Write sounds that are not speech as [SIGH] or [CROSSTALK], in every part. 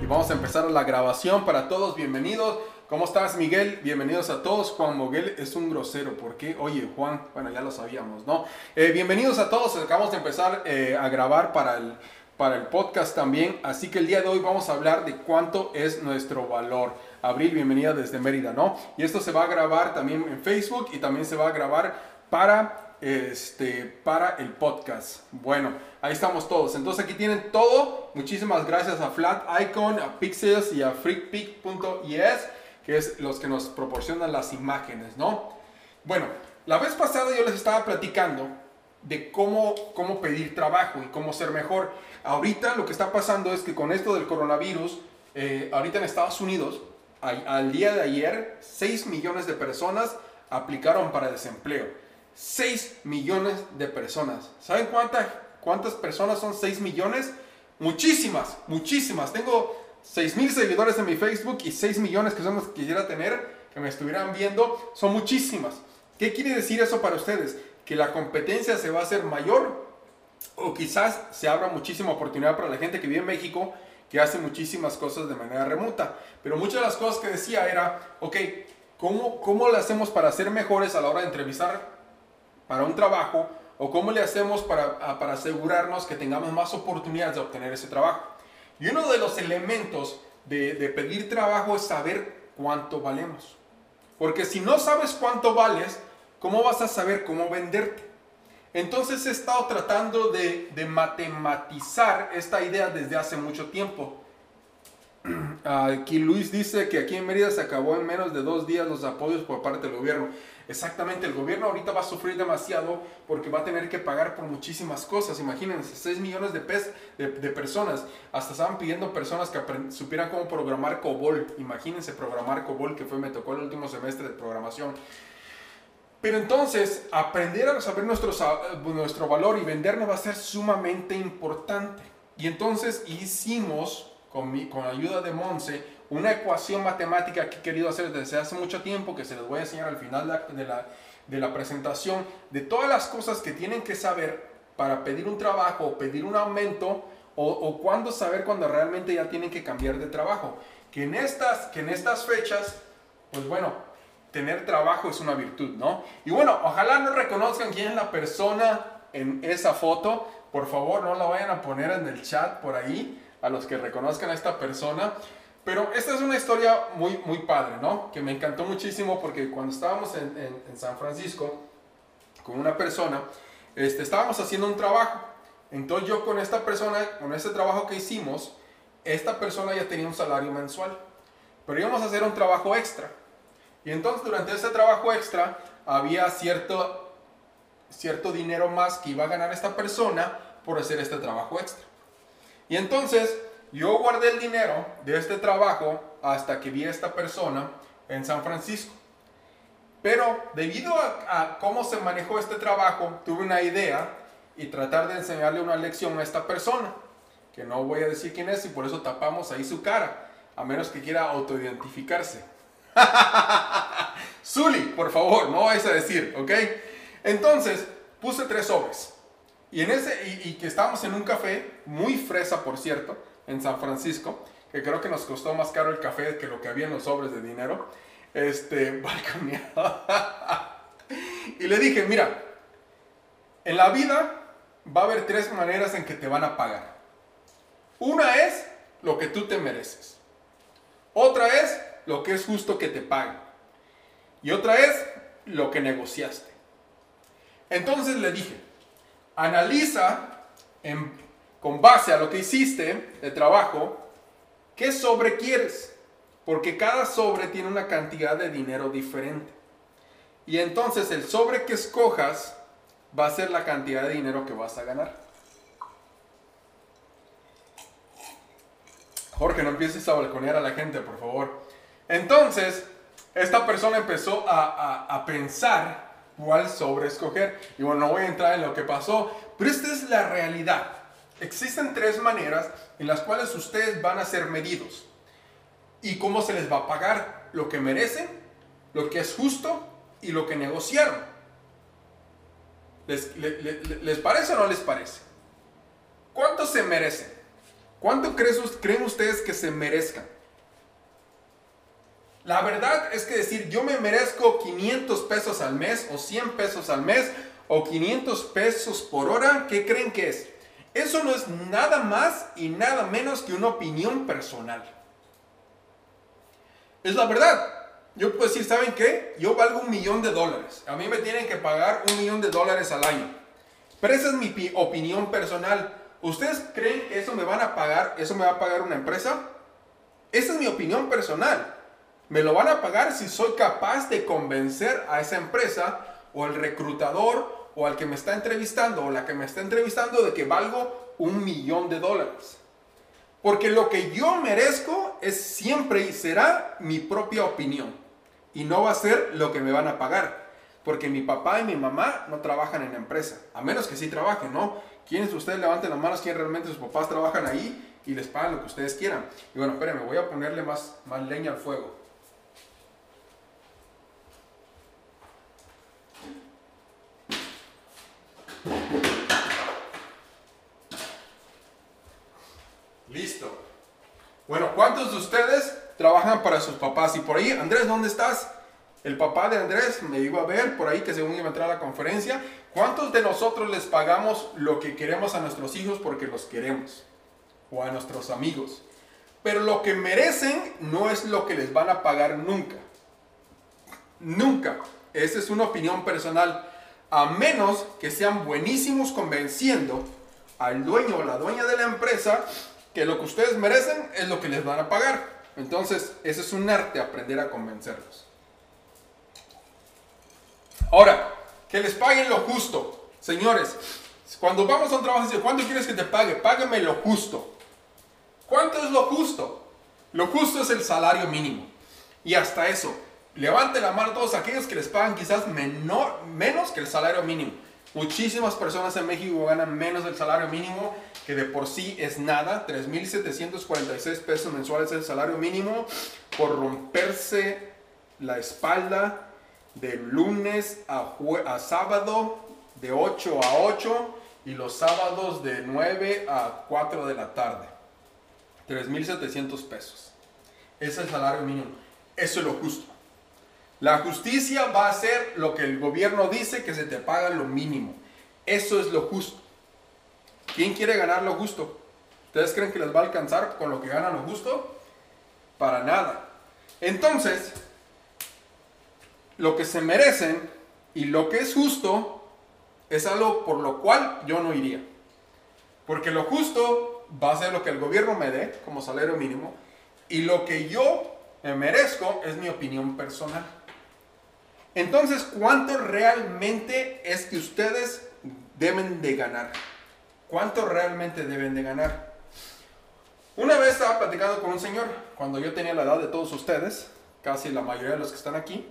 Y vamos a empezar la grabación para todos. Bienvenidos. ¿Cómo estás, Miguel? Bienvenidos a todos. Juan Moguel es un grosero. ¿Por qué? Oye, Juan, bueno, ya lo sabíamos, ¿no? Eh, bienvenidos a todos. Acabamos de empezar eh, a grabar para el, para el podcast también. Así que el día de hoy vamos a hablar de cuánto es nuestro valor. Abril, bienvenida desde Mérida, ¿no? Y esto se va a grabar también en Facebook y también se va a grabar para, este, para el podcast. Bueno, ahí estamos todos. Entonces aquí tienen todo. Muchísimas gracias a Flat Icon, a Pixels y a freakpic.es, que es los que nos proporcionan las imágenes, ¿no? Bueno, la vez pasada yo les estaba platicando de cómo, cómo pedir trabajo y cómo ser mejor. Ahorita lo que está pasando es que con esto del coronavirus, eh, ahorita en Estados Unidos, al, día de ayer, 6 millones de personas aplicaron para desempleo. 6 millones de personas. ¿Saben cuántas, cuántas personas son 6 millones? Muchísimas, muchísimas. Tengo 6 mil seguidores en mi Facebook y 6 millones que son los que quisiera tener, que me estuvieran viendo. Son muchísimas. ¿Qué quiere decir eso para ustedes? Que la competencia se va a hacer mayor o quizás se abra muchísima oportunidad para la gente que vive en México que hace muchísimas cosas de manera remota. Pero muchas de las cosas que decía era, ok, ¿cómo, cómo le hacemos para ser mejores a la hora de entrevistar para un trabajo? ¿O cómo le hacemos para, para asegurarnos que tengamos más oportunidades de obtener ese trabajo? Y uno de los elementos de pedir trabajo es saber cuánto valemos. Porque si no sabes cuánto vales, ¿cómo vas a saber cómo venderte? Entonces he estado tratando de, de matematizar esta idea desde hace mucho tiempo. [CLEARS THROAT] Aquí Luis dice que aquí en Mérida se acabó en menos de dos días los apoyos por parte del gobierno. Exactamente, el gobierno ahorita va a sufrir demasiado porque va a tener que pagar por muchísimas cosas. Imagínense, 6 millones de, pes- de, de personas. Hasta estaban pidiendo personas que supieran cómo programar COBOL. Imagínense programar COBOL, que fue, me tocó el último semestre de programación. Pero entonces, aprender a saber nuestro, sa- nuestro valor y vendernos va a ser sumamente importante. Y entonces hicimos, con, mi, con ayuda de Monse, una ecuación matemática que he querido hacer desde hace mucho tiempo, que se les voy a enseñar al final de la, de la presentación, de todas las cosas que tienen que saber para pedir un trabajo o pedir un aumento, o, o cuándo saber cuando realmente ya tienen que cambiar de trabajo. Que en estas, que en estas fechas, pues bueno, tener trabajo es una virtud, ¿no? Y bueno, ojalá no reconozcan quién es la persona en esa foto. Por favor, no la vayan a poner en el chat por ahí, a los que reconozcan a esta persona. Pero esta es una historia muy, muy padre, ¿no? Que me encantó muchísimo porque cuando estábamos en, San Francisco con una persona, este, estábamos haciendo un trabajo. Entonces yo con esta persona, con este trabajo que hicimos, esta persona ya tenía un salario mensual. Pero íbamos a hacer un trabajo extra. Y entonces durante ese trabajo extra había cierto, cierto dinero más que iba a ganar esta persona por hacer este trabajo extra. Y entonces yo guardé el dinero de este trabajo hasta que vi a esta persona en San Francisco. Pero debido a, a cómo se manejó este trabajo, tuve una idea y tratar de enseñarle una lección a esta persona, que no voy a decir quién es y por eso tapamos ahí su cara, a menos que quiera autoidentificarse. [LAUGHS] Zuli, por favor, no vais a decir, ¿ok? Entonces, puse tres sobres. Y, en ese, y, y que estábamos en un café, muy fresa por cierto, en San Francisco, que creo que nos costó más caro el café que lo que había en los sobres de dinero, este, [LAUGHS] balconeado. y le dije, mira, en la vida va a haber tres maneras en que te van a pagar. Una es lo que tú te mereces. Otra es lo que es justo que te paguen. Y otra es lo que negociaste. Entonces le dije, analiza con base a lo que hiciste de trabajo, qué sobre quieres. Porque cada sobre tiene una cantidad de dinero diferente. Y entonces el sobre que escojas va a ser la cantidad de dinero que vas a ganar. Jorge, no empieces a balconear a la gente, por favor. Entonces, esta persona empezó a, pensar cuál sobre escoger. Y bueno, no voy a entrar en lo que pasó, pero esta es la realidad. Existen tres maneras en las cuales ustedes van a ser medidos. ¿Y cómo se les va a pagar? Lo que merecen, lo que es justo y lo que negociaron. ¿Les, le- le- le- les parece o no les parece? ¿Cuánto se merecen? ¿Cuánto creen ustedes que se merezcan? La verdad es que decir yo me merezco 500 pesos al mes o 100 pesos al mes o 500 pesos por hora, ¿qué creen que es? Eso no es nada más y nada menos que una opinión personal. Es la verdad. Yo puedo decir, ¿saben qué? Yo valgo un millón de dólares. A mí me tienen que pagar un millón de dólares al año. Pero esa es mi pi- opinión personal. ¿Ustedes creen que eso me van a pagar? ¿Eso me va a pagar una empresa? Esa es mi opinión personal. Me lo van a pagar si soy capaz de convencer a esa empresa o al reclutador o al que me está entrevistando o la que me está entrevistando de que valgo un millón de dólares. Porque lo que yo merezco es siempre y será mi propia opinión. Y no va a ser lo que me van a pagar. Porque mi papá y mi mamá no trabajan en la empresa. A menos que sí trabajen, ¿no? ¿Quiénes de ustedes levanten las manos? ¿Quién realmente sus papás trabajan ahí? Y les pagan lo que ustedes quieran. Y bueno, espérenme, voy a ponerle más, más leña al fuego. Listo. Bueno, ¿cuántos de ustedes trabajan para sus papás? Y por ahí, Andrés, ¿dónde estás? El papá de Andrés me iba a ver por ahí que según iba a entrar a la conferencia. ¿Cuántos de nosotros les pagamos lo que queremos a nuestros hijos porque los queremos? O a nuestros amigos. Pero lo que merecen no es lo que les van a pagar nunca. Nunca. Esa es una opinión personal. A menos que sean buenísimos convenciendo al dueño o la dueña de la empresa que lo que ustedes merecen es lo que les van a pagar. Entonces, ese es un arte, aprender a convencerlos. Ahora, que les paguen lo justo. Señores, cuando vamos a un trabajo, ¿cuánto quieres que te pague? Págame lo justo. ¿Cuánto es lo justo? Lo justo es el salario mínimo. Y hasta eso, levante la mano todos aquellos que les pagan quizás menor, menos que el salario mínimo. Muchísimas personas en México ganan menos del salario mínimo, que de por sí es nada. 3.746 pesos mensuales es el salario mínimo por romperse la espalda de lunes a, a sábado de 8 a 8 y los sábados de 9 a 4 de la tarde. 3.700 pesos. Es el salario mínimo. Eso es lo justo. La justicia va a ser lo que el gobierno dice que se te paga lo mínimo. Eso es lo justo. ¿Quién quiere ganar lo justo? ¿Ustedes creen que les va a alcanzar con lo que ganan lo justo? Para nada. Entonces, lo que se merecen y lo que es justo es algo por lo cual yo no iría. Porque lo justo va a ser lo que el gobierno me dé como salario mínimo y lo que yo me merezco es mi opinión personal. Entonces, ¿cuánto realmente es que ustedes deben de ganar? ¿Cuánto realmente deben de ganar? Una vez estaba platicando con un señor, cuando yo tenía la edad de todos ustedes, casi la mayoría de los que están aquí,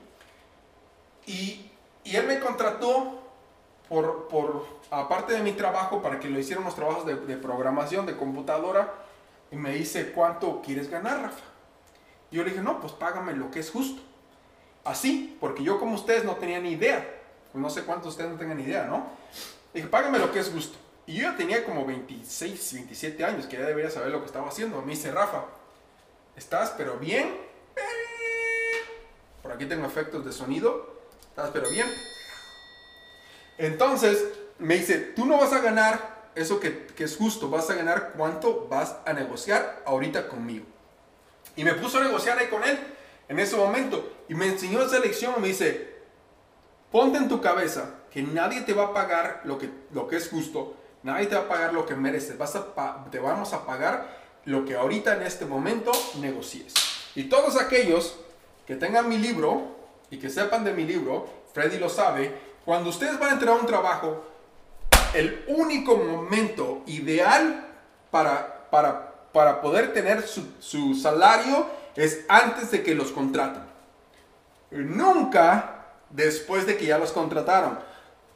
y, él me contrató por, aparte de mi trabajo, para que lo hiciera unos trabajos de, de programación, de computadora, y me dice, ¿cuánto quieres ganar, Rafa? Y yo le dije, no, pues págame lo que es justo. Así, porque yo como ustedes no tenía ni idea. No sé cuántos ustedes no tengan idea, ¿no? Dije, págame lo que es justo. Y yo ya tenía como 26, 27 años, que ya debería saber lo que estaba haciendo. Me dice, Rafa, ¿estás pero bien? Por aquí tengo efectos de sonido. ¿Estás pero bien? Entonces, me dice, tú no vas a ganar eso que, que es justo, vas a ganar cuánto vas a negociar ahorita conmigo. Y me puso a negociar ahí con él en ese momento. Y me enseñó esa lección. Me dice, ponte en tu cabeza que nadie te va a pagar lo que, lo que es justo. Nadie te va a pagar lo que mereces. Vas a te vamos a pagar lo que ahorita en este momento negocies. Y todos aquellos que tengan mi libro y que sepan de mi libro, Freddy lo sabe, cuando ustedes van a entrar a un trabajo, el único momento ideal para, para, para poder tener su, su salario es antes de que los contraten. Nunca después de que ya los contrataron.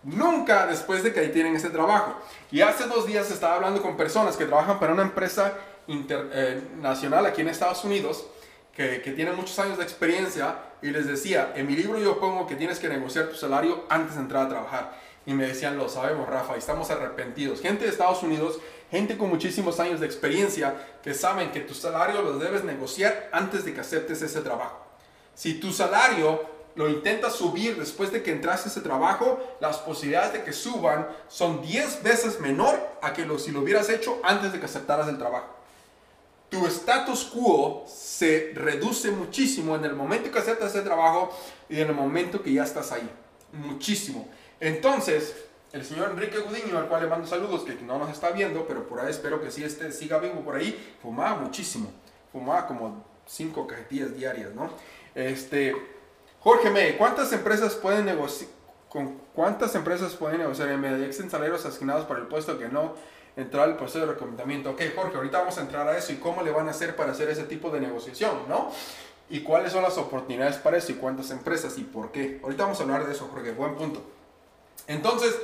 Nunca después de que ahí tienen ese trabajo. Y hace dos días estaba hablando con personas que trabajan para una empresa internacional aquí en Estados Unidos, que, que tienen muchos años de experiencia y les decía, en mi libro yo pongo que tienes que negociar tu salario antes de entrar a trabajar. Y me decían, lo sabemos, Rafa, y estamos arrepentidos. Gente de Estados Unidos, gente con muchísimos años de experiencia, que saben que tu salario lo debes negociar antes de que aceptes ese trabajo. Si tu salario lo intentas subir después de que entraste a ese trabajo, las posibilidades de que suban son 10 veces menor a que lo, si lo hubieras hecho antes de que aceptaras el trabajo. Tu status quo se reduce muchísimo en el momento que aceptas ese trabajo y en el momento que ya estás ahí. Muchísimo. Entonces, el señor Enrique Gudiño, al cual le mando saludos, que no nos está viendo, pero por ahí espero que sí este, siga vivo por ahí, fumaba muchísimo. Fumaba como 5 cajetillas diarias, ¿no? Este, Jorge May, ¿cuántas empresas pueden negociar? ¿Con cuántas empresas pueden negociar en medio? ¿Existen salarios asignados para el puesto que no entrar al proceso de recomendamiento? Ok, Jorge, ahorita vamos a entrar a eso y cómo le van a hacer para hacer ese tipo de negociación, ¿no? Y cuáles son las oportunidades para eso y cuántas empresas y por qué. Ahorita vamos a hablar de eso, Jorge, buen punto. Entonces,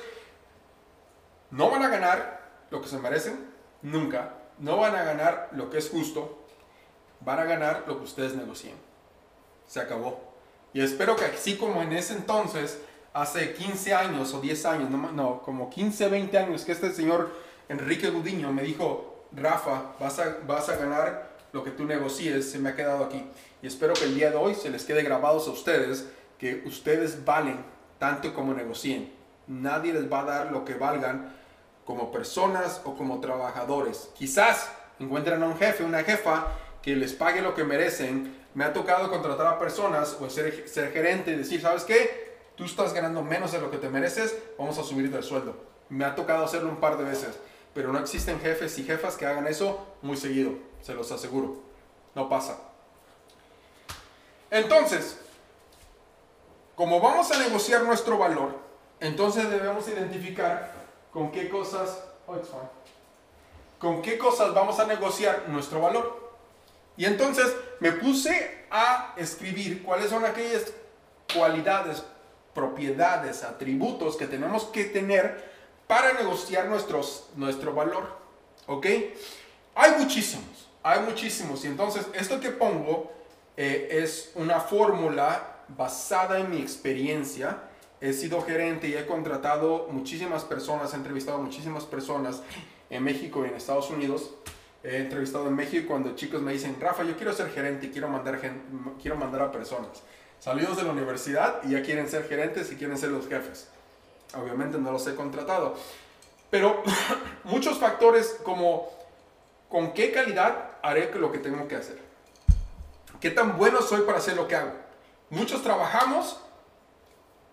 no van a ganar lo que se merecen, nunca. No van a ganar lo que es justo, van a ganar lo que ustedes negocien. Se acabó. Y espero que así como en ese entonces, hace 15 años o 10 años, no, no como 15, 20 años, que este señor Enrique Gudiño me dijo, Rafa, vas a, vas a ganar lo que tú negocies, se me ha quedado aquí. Y espero que el día de hoy se les quede grabados a ustedes que ustedes valen tanto como negocien. Nadie les va a dar lo que valgan como personas o como trabajadores. Quizás encuentren a un jefe, una jefa que les pague lo que merecen. Me ha tocado contratar a personas o ser, gerente y decir, ¿sabes qué? Tú estás ganando menos de lo que te mereces, vamos a subirte el sueldo. Me ha tocado hacerlo un par de veces, pero no existen jefes y jefas que hagan eso muy seguido, se los aseguro. No pasa. Entonces, como vamos a negociar nuestro valor, entonces debemos identificar con qué cosas, oh, con qué cosas vamos a negociar nuestro valor. Y entonces me puse a escribir cuáles son aquellas cualidades, propiedades, atributos que tenemos que tener para negociar nuestros, nuestro valor. ¿Ok? Hay muchísimos, hay muchísimos. Y entonces esto que pongo eh, es una fórmula basada en mi experiencia he sido gerente y he contratado muchísimas personas, he entrevistado muchísimas personas en México y en Estados Unidos. He entrevistado en México cuando chicos me dicen, Rafa, yo quiero ser gerente y quiero mandar, quiero mandar a personas. Salidos de la universidad y ya quieren ser gerentes y quieren ser los jefes. Obviamente no los he contratado. Pero [COUGHS] muchos factores como con qué calidad haré lo que tengo que hacer. ¿Qué tan bueno soy para hacer lo que hago? Muchos trabajamos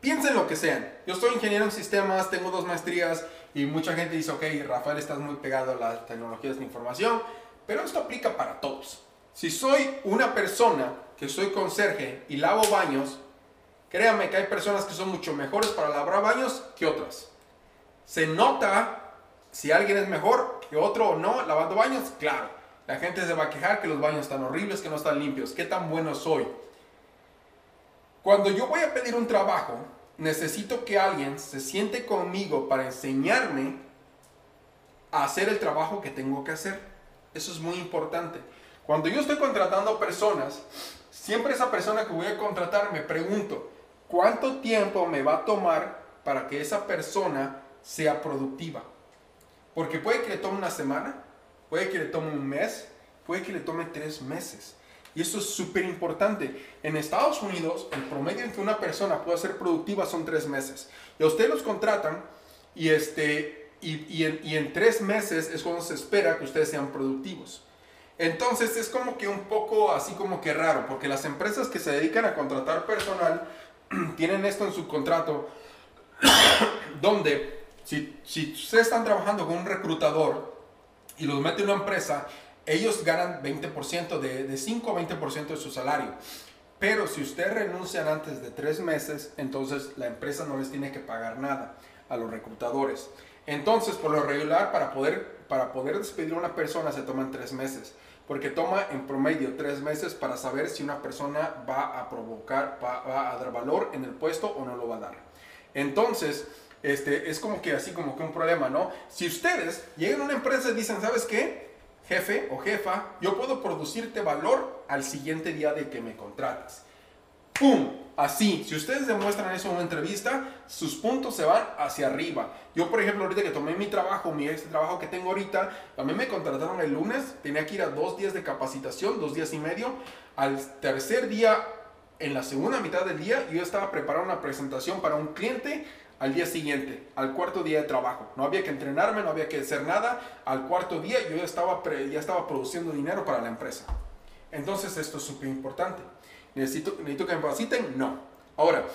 piensen lo que sean. Yo soy ingeniero en sistemas, tengo dos maestrías y mucha gente dice, ok, Rafael, estás muy pegado a las tecnologías de información, pero esto aplica para todos. Si soy una persona que soy conserje y lavo baños, créanme que hay personas que son mucho mejores para lavar baños que otras. Se nota si alguien es mejor que otro o no lavando baños, claro. La gente se va a quejar que los baños están horribles, que no están limpios. ¿Qué tan bueno soy? Cuando yo voy a pedir un trabajo, necesito que alguien se siente conmigo para enseñarme a hacer el trabajo que tengo que hacer. Eso es muy importante. Cuando yo estoy contratando personas, siempre esa persona que voy a contratar me pregunto, ¿cuánto tiempo me va a tomar para que esa persona sea productiva? Porque puede que le tome una semana, puede que le tome un mes, puede que le tome tres meses. Y eso es súper importante. En Estados Unidos, el promedio en que una persona pueda ser productiva son tres meses. Y a ustedes los contratan y, este, y, en, y en tres meses es cuando se espera que ustedes sean productivos. Entonces es como que un poco así como que raro, porque las empresas que se dedican a contratar personal [CLEARS THROAT] tienen esto en su contrato, [CLEARS THROAT] donde si, si ustedes están trabajando con un reclutador y los mete una empresa ellos ganan 20% de, de 5 o 20% de su salario. Pero si ustedes renuncian antes de tres meses, entonces la empresa no les tiene que pagar nada a los reclutadores. Entonces, por lo regular, para poder, para poder despedir a una persona se toman tres meses. Porque toma en promedio tres meses para saber si una persona va a provocar, va, va a dar valor en el puesto o no lo va a dar. Entonces, este, es como que así como que un problema, ¿no? Si ustedes llegan a una empresa y dicen, ¿sabes qué? Jefe o jefa, yo puedo producirte valor al siguiente día de que me contratas. ¡pum! Así, si ustedes demuestran eso en una entrevista, sus puntos se van hacia arriba. Yo, por ejemplo, ahorita que tomé mi trabajo, mi ex trabajo que tengo ahorita, mí me contrataron el lunes, tenía que ir a dos días de capacitación, dos días y medio. Al tercer día, en la segunda mitad del día, yo estaba preparando una presentación para un cliente al día siguiente, al cuarto día de trabajo. No había que entrenarme, no había que hacer nada. Al cuarto día yo ya estaba, ya estaba produciendo dinero para la empresa. Entonces esto es súper importante. ¿Necesito, ¿Necesito que me capaciten? No. Ahora,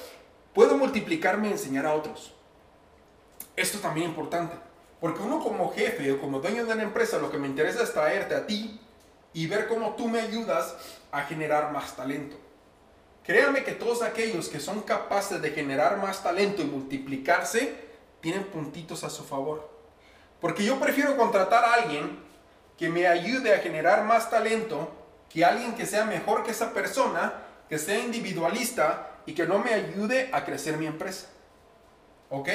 ¿puedo multiplicarme y enseñar a otros? Esto es también importante. Porque uno como jefe o como dueño de una empresa, lo que me interesa es traerte a ti y ver cómo tú me ayudas a generar más talento. Créanme que todos aquellos que son capaces de generar más talento y multiplicarse, tienen puntitos a su favor. Porque yo prefiero contratar a alguien que me ayude a generar más talento que alguien que sea mejor que esa persona que sea individualista y que no me ayude a crecer mi empresa. ¿Ok?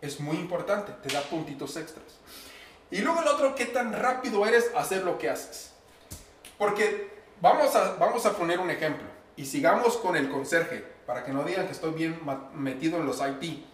Es muy importante, te da puntitos extras. Y luego el otro, ¿qué tan rápido eres hacer lo que haces? Porque vamos a, vamos a poner un ejemplo y sigamos con el conserje, para que no digan que estoy bien metido en los IT.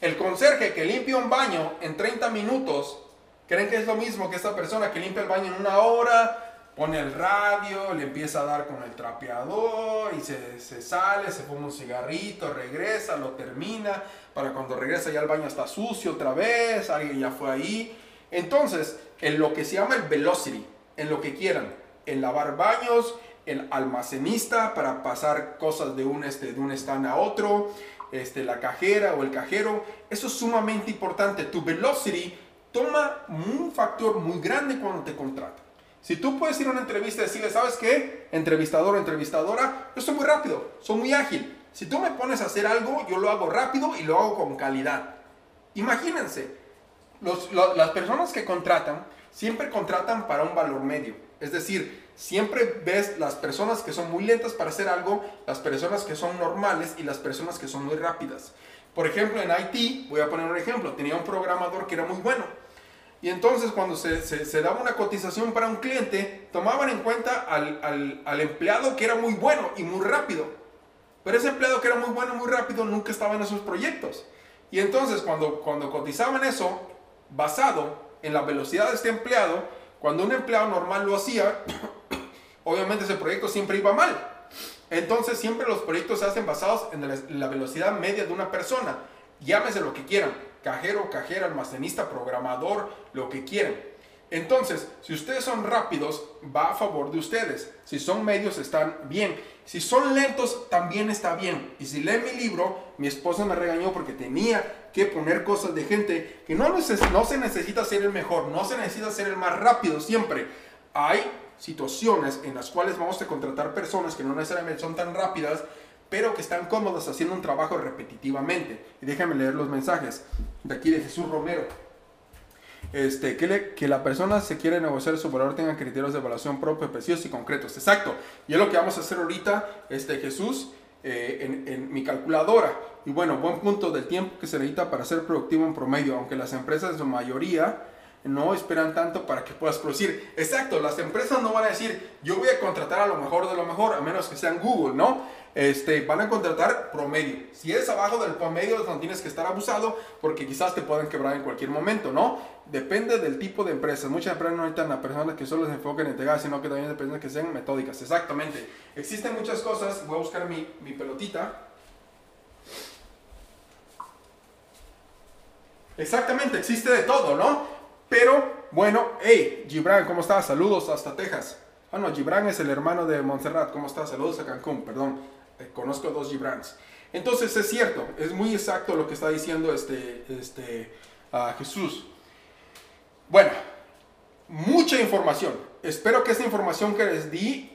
El conserje que limpia un baño en 30 minutos, ¿creen que es lo mismo que esa persona que limpia el baño en una hora, pone el radio, le empieza a dar con el trapeador y se, se, sale, se fuma un cigarrito, regresa, lo termina, para cuando regresa ya el baño está sucio otra vez, alguien ya fue ahí. Entonces, en lo que se llama el velocity, en lo que quieran, el lavar baños, el almacenista para pasar cosas de un, este, de un stand a otro, este, la cajera o el cajero, eso es sumamente importante. Tu velocity toma un factor muy grande cuando te contratan. Si tú puedes ir a una entrevista y decirle, ¿sabes qué? Entrevistador o entrevistadora, yo soy muy rápido, soy muy ágil. Si tú me pones a hacer algo, yo lo hago rápido y lo hago con calidad. Imagínense, las personas que contratan siempre contratan para un valor medio. Es decir, siempre ves las personas que son muy lentas para hacer algo, las personas que son normales y las personas que son muy rápidas. Por ejemplo, en IT, voy a poner un ejemplo, tenía un programador que era muy bueno y entonces cuando se, se, daba una cotización para un cliente, tomaban en cuenta al, empleado que era muy bueno y muy rápido. Pero ese empleado que era muy bueno y muy rápido nunca estaba en esos proyectos. Y entonces cuando, cuando cotizaban eso, basado en la velocidad de este empleado, cuando un empleado normal lo hacía, obviamente ese proyecto siempre iba mal. Entonces siempre los proyectos se hacen basados en la velocidad media de una persona. Llámese lo que quieran cajero, cajera, almacenista, programador, lo que quieran. Entonces, si ustedes son rápidos, va a favor de ustedes. Si son medios, están bien. Si son lentos, también está bien. Y si leen mi libro, mi esposa me regañó porque tenía que poner cosas de gente que no, no se necesita ser el mejor, no se necesita ser el más rápido siempre. Hay situaciones en las cuales vamos a contratar personas que no necesariamente son tan rápidas, pero que están cómodos haciendo un trabajo repetitivamente. Y déjame leer los mensajes de aquí de Jesús Romero. Este, que, que la persona se quiere negociar su valor tenga criterios de evaluación propios, precisos y concretos. Exacto. Y es lo que vamos a hacer ahorita, este, Jesús, eh, en, en, mi calculadora. Y bueno, buen punto del tiempo que se necesita para ser productivo en promedio, aunque las empresas en su mayoría no esperan tanto para que puedas producir. Exacto, las empresas no van a decir, yo voy a contratar a lo mejor de lo mejor, a menos que sean Google, ¿no? Este, van a contratar promedio. Si es abajo del promedio, no tienes que estar abusado porque quizás te puedan quebrar en cualquier momento, ¿no? Depende del tipo de empresa. Muchas empresas no necesitan a personas que solo se enfoquen en entregar, sino que también dependen que sean metódicas. Exactamente. Existen muchas cosas. Voy a buscar mi, mi pelotita. Exactamente, existe de todo, ¿no? Pero, bueno, hey, Gibran, ¿cómo estás? Saludos hasta Texas. Ah, no, Gibran es el hermano de Montserrat. ¿Cómo estás? Saludos a Cancún, perdón. Eh, conozco dos Gibrans. Entonces, es cierto, es muy exacto lo que está diciendo este, este Jesús. Bueno, mucha información. Espero que esta información que les di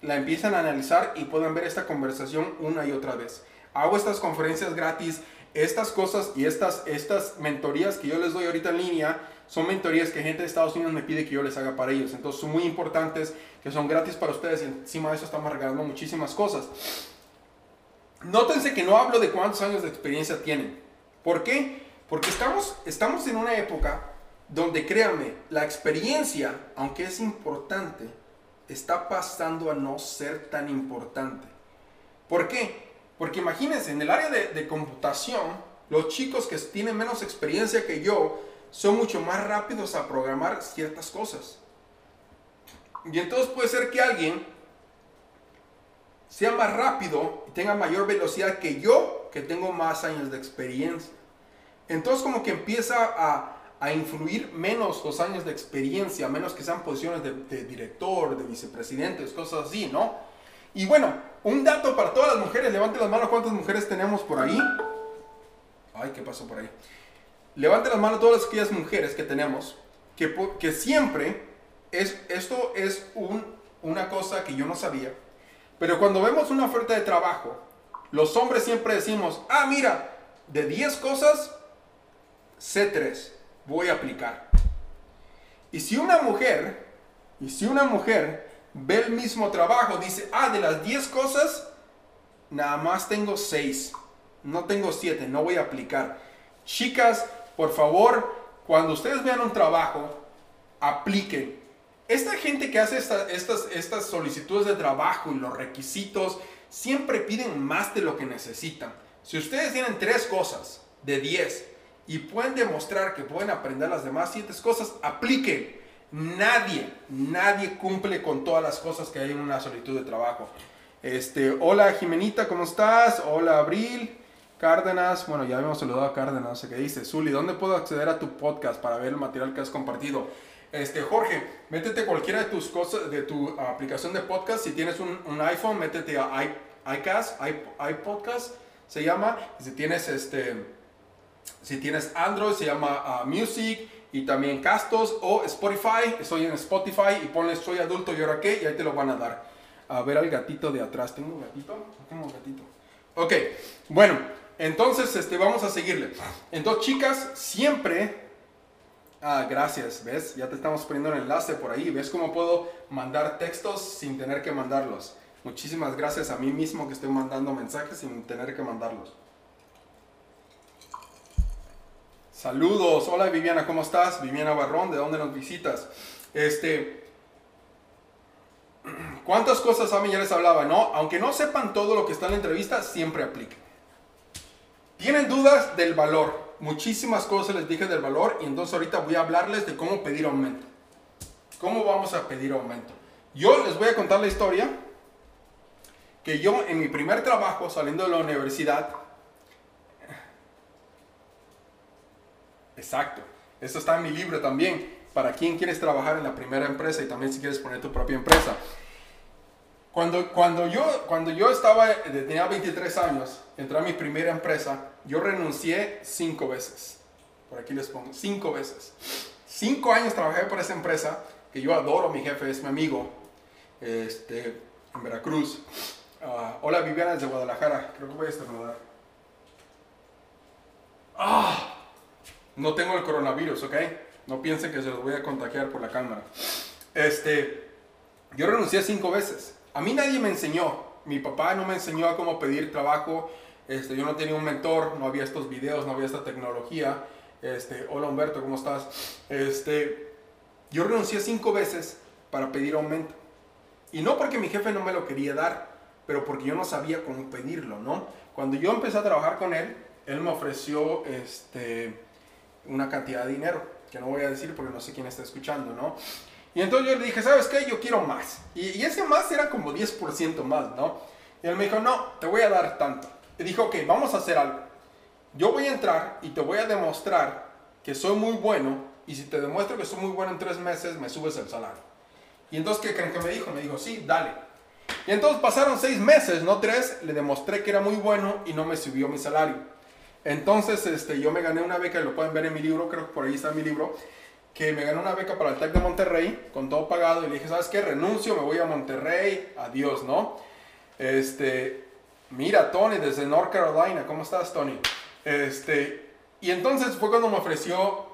la empiecen a analizar y puedan ver esta conversación una y otra vez. Hago estas conferencias gratis estas cosas y estas, estas mentorías que yo les doy ahorita en línea son mentorías que gente de Estados Unidos me pide que yo les haga para ellos. Entonces son muy importantes, que son gratis para ustedes y encima de eso estamos regalando muchísimas cosas. Nótense que no hablo de cuántos años de experiencia tienen. ¿Por qué? Porque estamos, estamos en una época donde, créanme, la experiencia, aunque es importante, está pasando a no ser tan importante. ¿Por qué? Porque imagínense, en el área de, computación, los chicos que tienen menos experiencia que yo son mucho más rápidos a programar ciertas cosas. Y entonces puede ser que alguien sea más rápido y tenga mayor velocidad que yo, que tengo más años de experiencia. Entonces como que empieza a, a influir menos los años de experiencia, menos que sean posiciones de, de director, de vicepresidentes, cosas así, ¿no? Y bueno, un dato para todas las mujeres, levante las manos, ¿cuántas mujeres tenemos por ahí? Ay, ¿qué pasó por ahí? Levante las manos todas aquellas mujeres que tenemos, que, que siempre, es, esto es un, una cosa que yo no sabía, pero cuando vemos una oferta de trabajo, los hombres siempre decimos, ah, mira, de 10 cosas, sé 3, voy a aplicar. Y si una mujer, y si una mujer ve el mismo trabajo, dice, ah, de las 10 cosas, nada más tengo 6, no tengo 7, no voy a aplicar. Chicas, por favor, cuando ustedes vean un trabajo, apliquen. Esta gente que hace estas, estas solicitudes de trabajo y los requisitos, siempre piden más de lo que necesitan. Si ustedes tienen tres cosas de 10 y pueden demostrar que pueden aprender las demás siete cosas, apliquen. Nadie, nadie cumple con todas las cosas que hay en una solicitud de trabajo. Este, hola Jimenita, ¿cómo estás? Hola Abril. Cárdenas, bueno, ya habíamos saludado a Cárdenas, no sé qué dice. Zuli, ¿dónde puedo acceder a tu podcast para ver el material que has compartido? Este, Jorge, métete cualquiera de tus cosas, de tu aplicación de podcast. Si tienes un, iPhone, métete a iCast, iPodcast, se llama. Si tienes este, si tienes Android, se llama uh, Music y también Castos o Spotify. Estoy en Spotify y ponle Soy adulto y ahora qué y ahí te lo van a dar. A ver al gatito de atrás. ¿Tengo un gatito? Tengo un gatito. Ok, bueno. Entonces, este, vamos a seguirle. Entonces, chicas, siempre... Ah, gracias, ¿ves? Ya te estamos poniendo un enlace por ahí. ¿Ves cómo puedo mandar textos sin tener que mandarlos? Muchísimas gracias a mí mismo que estoy mandando mensajes sin tener que mandarlos. Saludos, hola Viviana, ¿cómo estás? Viviana Barrón, ¿de dónde nos visitas? Este, [CLEARS THROAT] ¿cuántas cosas a ya les hablaba? No, aunque no sepan todo lo que está en la entrevista, siempre apliquen. Tienen dudas del valor. Muchísimas cosas les dije del valor y entonces ahorita voy a hablarles de cómo pedir aumento. ¿Cómo vamos a pedir aumento? Yo les voy a contar la historia que yo en mi primer trabajo saliendo de la universidad, exacto, esto está en mi libro también, para quien quieres trabajar en la primera empresa y también si quieres poner tu propia empresa. Cuando, cuando, yo, cuando yo estaba, tenía 23 años, entré a mi primera empresa, yo renuncié cinco veces. Por aquí les pongo, cinco veces. Cinco años trabajé por esa empresa, que yo adoro, mi jefe es mi amigo, este, en Veracruz. Uh, hola Viviana desde Guadalajara, creo que voy a estornudar. ¡Ah! No tengo el coronavirus, ¿ok? No piensen que se los voy a contagiar por la cámara. Este, yo renuncié cinco veces. A mí nadie me enseñó. Mi papá no me enseñó a cómo pedir trabajo. Este, yo no tenía un mentor, no había estos videos, no había esta tecnología. Este, hola Humberto, ¿cómo estás? Este, yo renuncié cinco veces para pedir aumento. Y no porque mi jefe no me lo quería dar, pero porque yo no sabía cómo pedirlo, ¿no? Cuando yo empecé a trabajar con él, él me ofreció este, una cantidad de dinero, que no voy a decir porque no sé quién está escuchando, ¿no? Y entonces yo le dije, ¿sabes qué? Yo quiero más. Y, ese más era como 10% más, ¿no? Y él me dijo, no, te voy a dar tanto. Y dijo, ok, vamos a hacer algo. Yo voy a entrar y te voy a demostrar que soy muy bueno. Y si te demuestro que soy muy bueno en tres meses, me subes el salario. Y entonces, ¿qué creen me dijo? Me dijo, sí, dale. Y entonces pasaron seis meses, no tres. Le demostré que era muy bueno y no me subió mi salario. Entonces, este, yo me gané una beca, lo pueden ver en mi libro, creo que por ahí está mi libro que me ganó una beca para el TEC de Monterrey, con todo pagado, y le dije, ¿sabes qué? Renuncio, me voy a Monterrey, adiós, ¿no? Este, mira, Tony, desde North Carolina, ¿cómo estás, Tony? Este, y entonces fue cuando me ofreció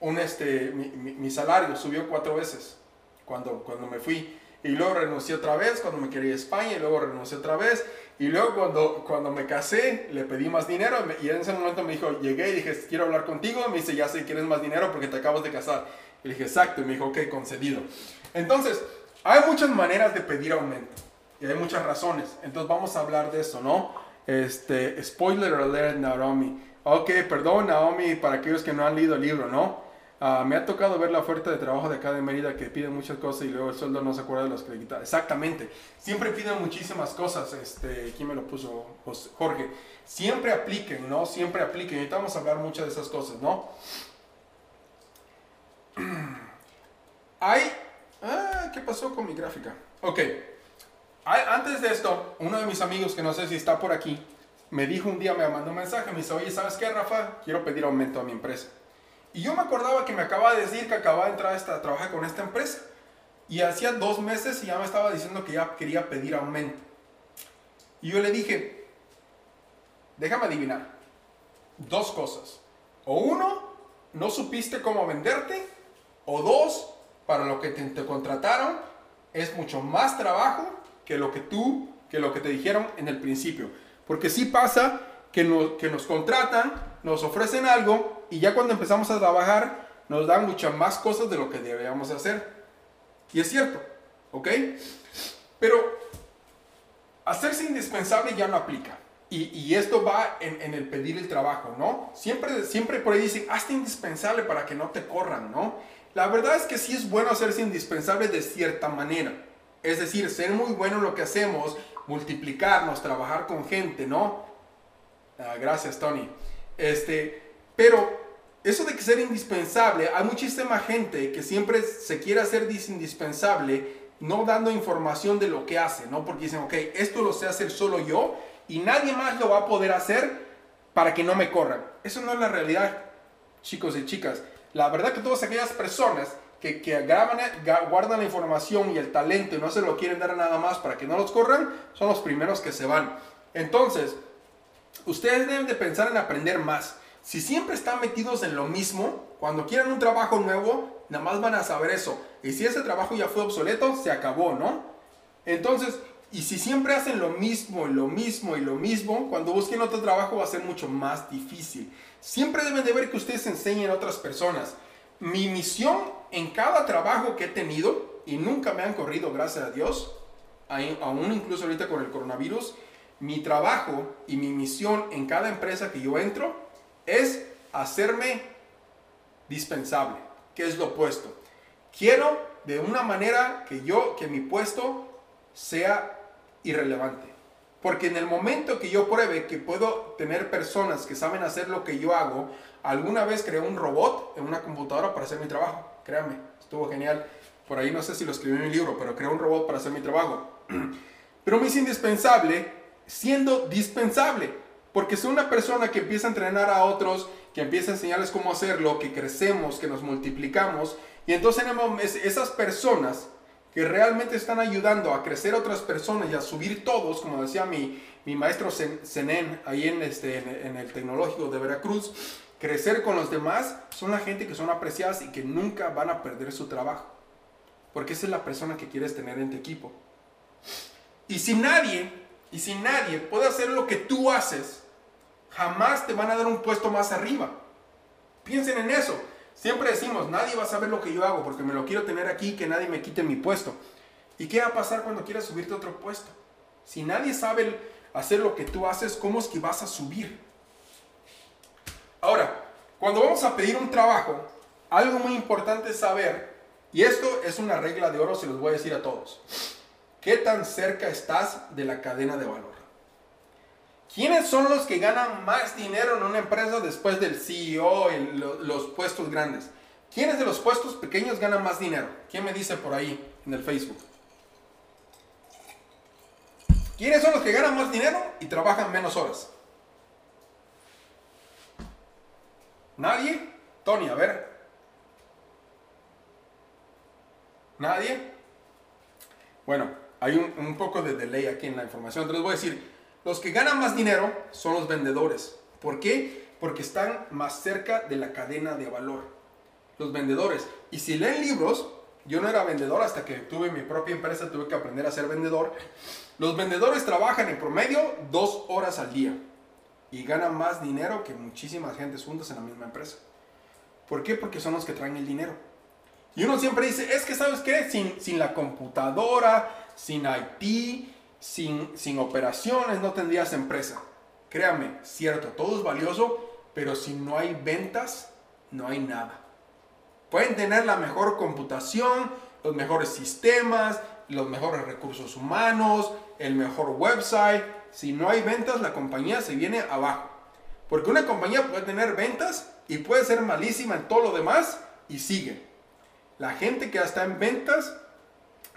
un, este, mi, mi salario, subió cuatro veces, cuando, cuando me fui. Y luego renuncié otra vez cuando me quería a España, y luego renuncié otra vez, y luego cuando, cuando me casé, le pedí más dinero y en ese momento me dijo, llegué y dije, quiero hablar contigo. Me dice, ya sé, quieres más dinero porque te acabas de casar. Y le dije, exacto. Y me dijo, ok, concedido. Entonces, hay muchas maneras de pedir aumento. Y hay muchas razones. Entonces vamos a hablar de eso, ¿no? Este, spoiler alert, Naomi. Ok, perdón, Naomi, para aquellos que no han leído el libro, ¿no? Ah, me ha tocado ver la oferta de trabajo de acá de Mérida que piden muchas cosas y luego el sueldo no se acuerda de los que. Exactamente. Siempre piden muchísimas cosas. Este, ¿Quién me lo puso? Jorge. Siempre apliquen, ¿no? Siempre apliquen. Ahorita vamos a hablar muchas de esas cosas, ¿no? [CLEARS THROAT] Hay... Ah, ¿qué pasó con mi gráfica? Ok. antes de esto, uno de mis amigos, que no sé si está por aquí, me dijo un día, me mandó un mensaje, me dice, oye, ¿sabes qué, Rafa? Quiero pedir aumento a mi empresa. Y yo me acordaba que me acaba de decir que acababa de entrar a, trabajar con esta empresa. Y hacía dos meses y ya me estaba diciendo que ya quería pedir aumento. Y yo le dije, déjame adivinar, dos cosas. O uno, no supiste cómo venderte. O dos, para lo que te, contrataron es mucho más trabajo que lo que tú, que lo que te dijeron en el principio. Porque sí pasa que, que nos contratan, nos ofrecen algo y ya cuando empezamos a trabajar nos dan muchas más cosas de lo que deberíamos hacer. Y es cierto, ¿ok? Pero hacerse indispensable ya no aplica. Y, y esto va en, en, el pedir el trabajo, ¿no? Siempre, siempre por ahí dicen, hazte indispensable para que no te corran, ¿no? La verdad es que sí es bueno hacerse indispensable de cierta manera. Es decir, ser muy bueno en lo que hacemos, multiplicarnos, trabajar con gente, ¿no? Ah, gracias, Tony. Este, pero eso de que ser indispensable, hay muchísima gente que siempre se quiere hacer indispensable, no dando información de lo que hace, ¿no? Porque dicen, ok, esto lo sé hacer solo yo y nadie más lo va a poder hacer para que no me corran. Eso no es la realidad, chicos y chicas. La verdad que todas aquellas personas que, que graban, guardan la información y el talento y no se lo quieren dar nada más para que no los corran, son los primeros que se van. Entonces, ustedes deben de pensar en aprender más. Si siempre están metidos en lo mismo, cuando quieran un trabajo nuevo, nada más van a saber eso. Y si ese trabajo ya fue obsoleto, se acabó, ¿no? Entonces, y si siempre hacen lo mismo y lo mismo y lo mismo, cuando busquen otro trabajo va a ser mucho más difícil. Siempre deben de ver que ustedes enseñen a otras personas. Mi misión en cada trabajo que he tenido, y nunca me han corrido, gracias a Dios, aún incluso ahorita con el coronavirus, mi trabajo y mi misión en cada empresa que yo entro es hacerme dispensable, que es lo opuesto. Quiero de una manera que yo, que mi puesto sea irrelevante. Porque en el momento que yo pruebe que puedo tener personas que saben hacer lo que yo hago, alguna vez creé un robot en una computadora para hacer mi trabajo. Créanme, estuvo genial. Por ahí no sé si lo escribí en mi libro, pero creé un robot para hacer mi trabajo. [CLEARS THROAT] Pero me hice indispensable siendo dispensable. Porque soy una persona que empieza a entrenar a otros, que empieza a enseñarles cómo hacerlo, que crecemos, que nos multiplicamos. Y entonces esas personas que realmente están ayudando a crecer otras personas y a subir todos, como decía mi, mi maestro Zenén ahí en, este, en, el tecnológico de Veracruz, crecer con los demás son la gente que son apreciadas y que nunca van a perder su trabajo. Porque esa es la persona que quieres tener en tu equipo. Y si nadie, y si nadie puede hacer lo que tú haces, jamás te van a dar un puesto más arriba. Piensen en eso. Siempre decimos, nadie va a saber lo que yo hago porque me lo quiero tener aquí, que nadie me quite mi puesto. ¿Y qué va a pasar cuando quieras subirte a otro puesto? Si nadie sabe hacer lo que tú haces, ¿cómo es que vas a subir? Ahora, cuando vamos a pedir un trabajo, algo muy importante es saber, y esto es una regla de oro, se los voy a decir a todos, ¿qué tan cerca estás de la cadena de valor? ¿Quiénes son los que ganan más dinero en una empresa después del CEO y los puestos grandes? ¿Quiénes de los puestos pequeños ganan más dinero? ¿Quién me dice por ahí en el Facebook? ¿Quiénes son los que ganan más dinero y trabajan menos horas? ¿Nadie? Tony, a ver. ¿Nadie? Bueno, hay un, poco de delay aquí en la información. Entonces voy a decir, los que ganan más dinero son los vendedores. ¿Por qué? Porque están más cerca de la cadena de valor. Los vendedores. Y si leen libros, yo no era vendedor hasta que tuve mi propia empresa, tuve que aprender a ser vendedor. Los vendedores trabajan en promedio dos horas al día y ganan más dinero que muchísimas gentes juntas en la misma empresa. ¿Por qué? Porque son los que traen el dinero. Y uno siempre dice, es que sabes qué, sin, sin la computadora, sin IT, sin, sin operaciones no tendrías empresa. Créame, cierto, todo es valioso, pero si no hay ventas, no hay nada. Pueden tener la mejor computación, los mejores sistemas, los mejores recursos humanos, el mejor website. Si no hay ventas, la compañía se viene abajo. Porque una compañía puede tener ventas y puede ser malísima en todo lo demás y sigue. La gente que está en ventas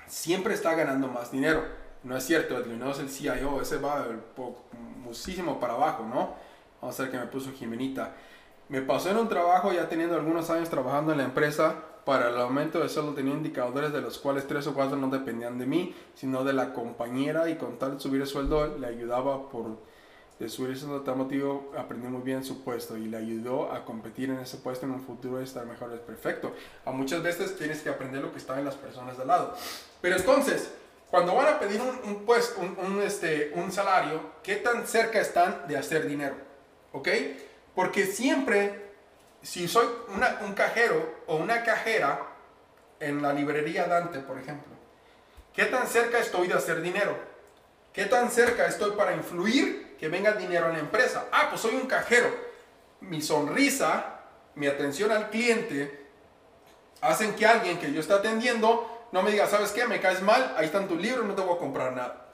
siempre está ganando más dinero. No es cierto, Edwin, no es el CIO, ese va muchísimo para abajo, ¿no? Vamos a ver que me puso Jimenita. Me pasó en un trabajo ya teniendo algunos años trabajando en la empresa. Para el aumento de sueldo tenía indicadores de los cuales tres o cuatro no dependían de mí, sino de la compañera y con tal de subir el sueldo le ayudaba por de subir ese motivo aprendí muy bien su puesto y le ayudó a competir en ese puesto en un futuro y estar mejor. Es perfecto. A muchas veces tienes que aprender lo que está en las personas de lado. Pero entonces, cuando van a pedir un, un un, este, un salario, ¿qué tan cerca están de hacer dinero? ¿Ok? Porque siempre, si soy un cajero o una cajera en la librería Dante, por ejemplo, ¿qué tan cerca estoy de hacer dinero? ¿Qué tan cerca estoy para influir que venga dinero a la empresa. Ah, pues soy un cajero. Mi sonrisa, mi atención al cliente, hacen que alguien que yo está atendiendo no me diga, ¿sabes qué? Me caes mal, ahí están tus libros, no te voy a comprar nada.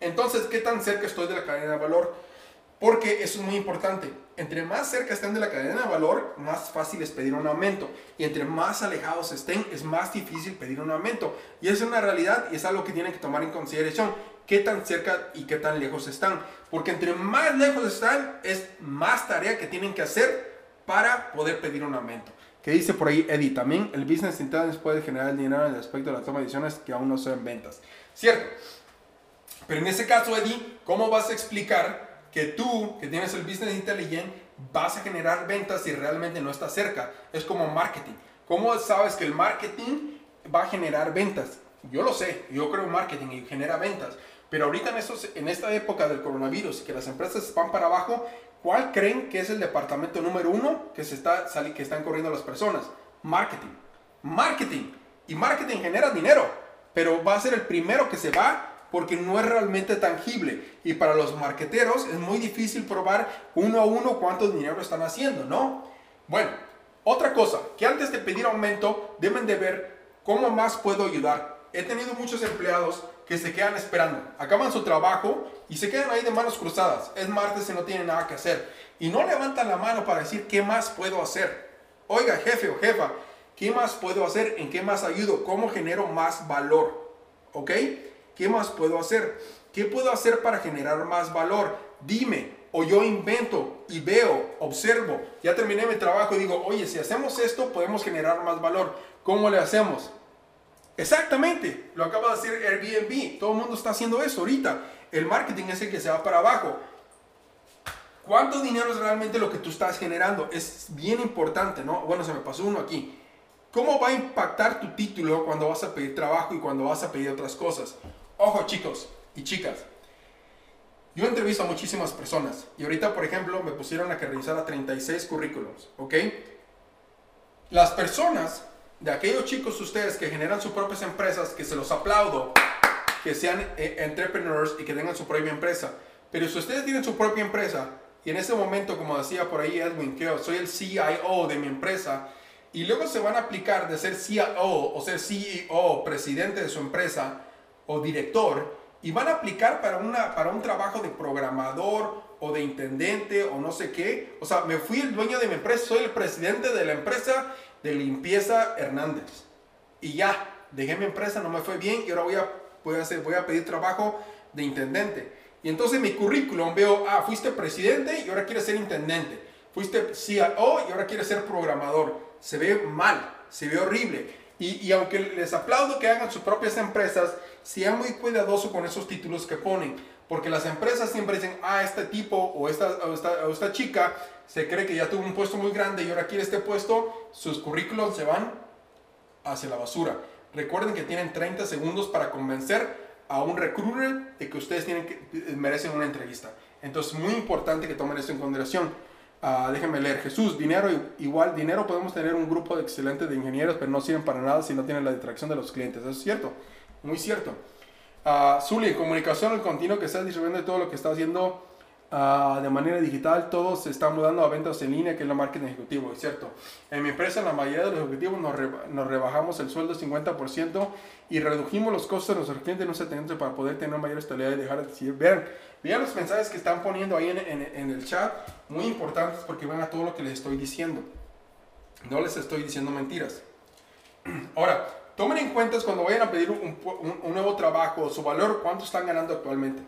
Entonces, ¿qué tan cerca estoy de la cadena de valor? Porque eso es muy importante. Entre más cerca estén de la cadena de valor, más fácil es pedir un aumento. Y entre más alejados estén, es más difícil pedir un aumento. Y es una realidad y es algo que tienen que tomar en consideración qué tan cerca y qué tan lejos están. Porque entre más lejos están, es más tarea que tienen que hacer para poder pedir un aumento. Que dice por ahí Eddie, también el business intelligence puede generar dinero en el aspecto de la toma de decisiones que aún no son ventas. Cierto. Pero en ese caso, Eddie, ¿cómo vas a explicar que tú, que tienes el business intelligence, vas a generar ventas si realmente no estás cerca? Es como marketing. ¿Cómo sabes que el marketing va a generar ventas? Yo lo sé, yo creo en marketing y genera ventas. Pero ahorita en, estos, en esta época del coronavirus, que las empresas van para abajo, ¿cuál creen que es el departamento número uno que, se está, que están corriendo las personas? Marketing. Marketing. Y marketing genera dinero, pero va a ser el primero que se va porque no es realmente tangible. Y para los marqueteros es muy difícil probar uno a uno cuánto dinero están haciendo, ¿no? Bueno, otra cosa, que antes de pedir aumento deben de ver cómo más puedo ayudar. He tenido muchos empleados que se quedan esperando. Acaban su trabajo y se quedan ahí de manos cruzadas. Es martes y no tienen nada que hacer. Y no levantan la mano para decir, ¿qué más puedo hacer? Oiga, jefe o jefa, ¿qué más puedo hacer? ¿En qué más ayudo? ¿Cómo genero más valor? ¿Ok? ¿Qué más puedo hacer? ¿Qué puedo hacer para generar más valor? Dime. O yo invento y veo, observo. Ya terminé mi trabajo y digo, oye, si hacemos esto, podemos generar más valor. ¿Cómo le hacemos? Exactamente, lo acaba de decir Airbnb. Todo el mundo está haciendo eso ahorita. El marketing es el que se va para abajo. ¿Cuánto dinero es realmente lo que tú estás generando? Es bien importante, ¿no? Bueno, se me pasó uno aquí. ¿Cómo va a impactar tu título cuando vas a pedir trabajo y cuando vas a pedir otras cosas? Ojo, chicos y chicas. Yo entrevisto a muchísimas personas y ahorita, por ejemplo, me pusieron a que revisara 36 currículums, ¿ok? Las personas de aquellos chicos ustedes que generan sus propias empresas, que se los aplaudo, que sean eh, entrepreneurs y que tengan su propia empresa. Pero si ustedes tienen su propia empresa y en ese momento, como decía por ahí Edwin, que soy el CIO de mi empresa, y luego se van a aplicar de ser CIO o ser CEO, presidente de su empresa o director, y van a aplicar para, una, para un trabajo de programador o de intendente o no sé qué. O sea, me fui el dueño de mi empresa, soy el presidente de la empresa de limpieza Hernández. Y ya, dejé mi empresa, no me fue bien y ahora voy a, voy a, hacer, voy a pedir trabajo de intendente. Y entonces en mi currículum veo, ah, fuiste presidente y ahora quieres ser intendente. Fuiste CIO y ahora quieres ser programador. Se ve mal, se ve horrible. Y, y aunque les aplaudo que hagan sus propias empresas, sean muy cuidadosos con esos títulos que ponen. Porque las empresas siempre dicen, ah, este tipo o esta, o esta, o esta chica se cree que ya tuvo un puesto muy grande y ahora quiere este puesto, sus currículos se van hacia la basura. Recuerden que tienen 30 segundos para convencer a un recruiter de que ustedes tienen que, eh, merecen una entrevista. Entonces, muy importante que tomen esto en consideración. Uh, déjenme leer. Jesús, dinero, igual, dinero podemos tener un grupo de de ingenieros, pero no sirven para nada si no tienen la distracción de los clientes. Eso es cierto, muy cierto. Uh, Zuli, comunicación al continuo que estás distribuyendo todo lo que está haciendo ah, de manera digital, todo se está mudando a ventas en línea, que es la marketing ejecutivo, es cierto. En mi empresa, la mayoría de los ejecutivos nos, nos rebajamos el sueldo 50% y redujimos los costos de nuestros clientes en un 70% para poder tener mayor estabilidad y dejar de decir, vean, vean los mensajes que están poniendo ahí en, en, en el chat, muy importantes porque van a todo lo que les estoy diciendo. No les estoy diciendo mentiras. [CLEARS THROAT] Ahora, tomen en cuenta cuando vayan a pedir un, un, nuevo trabajo, su valor, cuánto están ganando actualmente.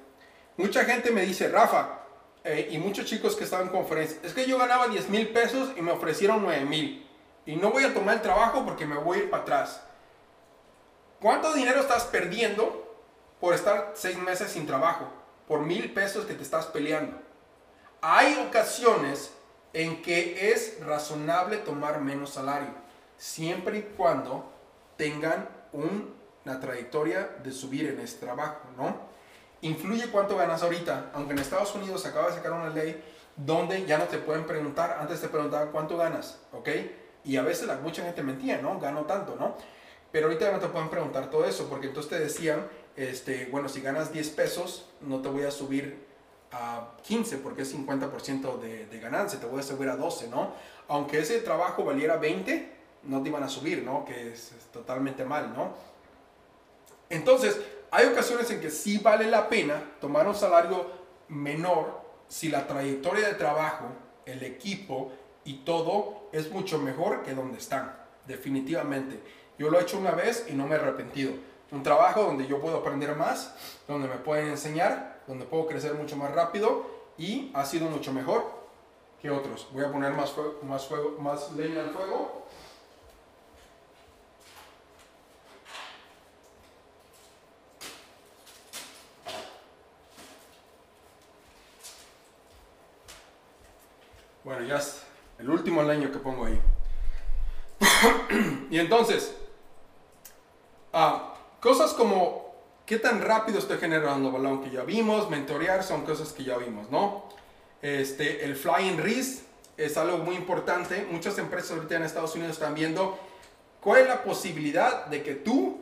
Mucha gente me dice, Rafa, eh, y muchos chicos que estaban en conferencia, es que yo ganaba 10 mil pesos y me ofrecieron 9 mil. Y no voy a tomar el trabajo porque me voy a ir para atrás. ¿Cuánto dinero estás perdiendo por estar seis meses sin trabajo? Por mil pesos que te estás peleando. Hay ocasiones en que es razonable tomar menos salario, siempre y cuando tengan una trayectoria de subir en este trabajo, ¿no? Influye cuánto ganas ahorita, aunque en Estados Unidos se acaba de sacar una ley donde ya no te pueden preguntar, antes te preguntaban cuánto ganas, ¿ok? Y a veces la, mucha gente mentía, ¿no? Gano tanto, ¿no? Pero ahorita ya no te pueden preguntar todo eso, porque entonces te decían, este, bueno, si ganas 10 pesos, no te voy a subir a 15 porque es 50% de, de ganancia, te voy a subir a 12, ¿no? Aunque ese trabajo valiera 20, no te iban a subir, ¿no? Que es, totalmente mal, ¿no? Entonces, hay ocasiones en que sí vale la pena tomar un salario menor si la trayectoria de trabajo, el equipo y todo es mucho mejor que donde están, definitivamente. Yo lo he hecho una vez y no me he arrepentido. Un trabajo donde yo puedo aprender más, donde me pueden enseñar, donde puedo crecer mucho más rápido y ha sido mucho mejor que otros. Voy a poner más, más, fuego, más leña al fuego. Bueno, ya es el último leño que pongo ahí. [CLEARS THROAT] y entonces, ah, cosas como qué tan rápido estoy generando balón que ya vimos, mentorear son cosas que ya vimos, ¿no? Este, el flying risk es algo muy importante. Muchas empresas ahorita en Estados Unidos están viendo cuál es la posibilidad de que tú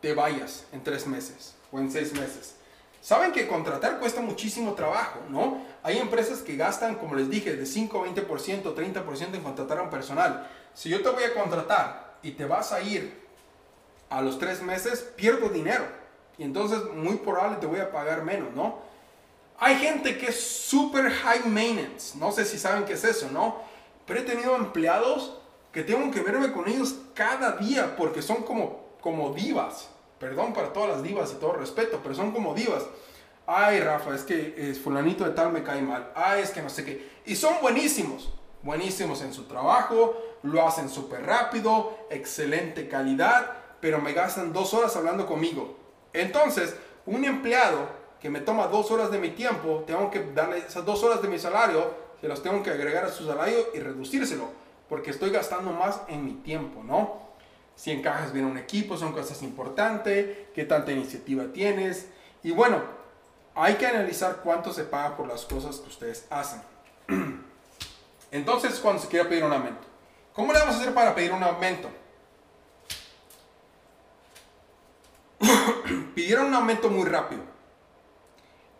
te vayas en tres meses o en seis meses. Saben que contratar cuesta muchísimo trabajo, ¿no? Hay empresas que gastan, como les dije, de 5, 20%, 30% en contratar a un personal. Si yo te voy a contratar y te vas a ir a los tres meses, pierdo dinero. Y entonces muy probable te voy a pagar menos, ¿no? Hay gente que es super high maintenance. No sé si saben qué es eso, ¿no? Pero he tenido empleados que tengo que verme con ellos cada día porque son como, como divas. Perdón para todas las divas y todo respeto, pero son como divas. Ay, Rafa, es que es fulanito de tal me cae mal. Ay, es que no sé qué. Y son buenísimos. Buenísimos en su trabajo, lo hacen súper rápido, excelente calidad, pero me gastan dos horas hablando conmigo. Entonces, un empleado que me toma dos horas de mi tiempo, tengo que darle esas dos horas de mi salario, se las tengo que agregar a su salario y reducírselo, porque estoy gastando más en mi tiempo, ¿no? Si encajas bien un equipo, son cosas importantes, qué tanta iniciativa tienes. Y bueno, hay que analizar cuánto se paga por las cosas que ustedes hacen. [CLEARS THROAT] Entonces, cuando se quiera pedir un aumento, ¿cómo le vamos a hacer para pedir un aumento? [CLEARS THROAT] Pidieron un aumento muy rápido,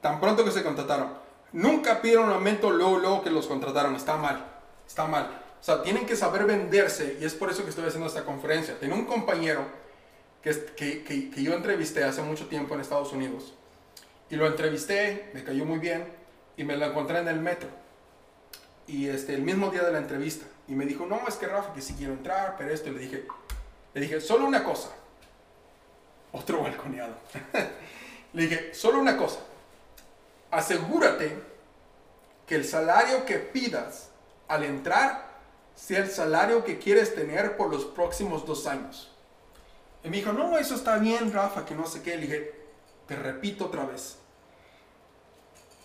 tan pronto que se contrataron. Nunca pidieron un aumento luego, luego que los contrataron. Está mal, está mal. O sea, tienen que saber venderse y es por eso que estoy haciendo esta conferencia. Tengo un compañero que, que, que, yo entrevisté hace mucho tiempo en Estados Unidos y lo entrevisté, me cayó muy bien y me lo encontré en el metro. Y este, el mismo día de la entrevista. Y me dijo, no, es que Rafa, que si quiero entrar, pero esto. Y le dije, le dije, solo una cosa. Otro balconeado. [LAUGHS] le dije, solo una cosa. Asegúrate que el salario que pidas al entrar sea el salario que quieres tener por los próximos dos años. Y me dijo, no, eso está bien, Rafa, que no sé qué. Le dije, te repito otra vez.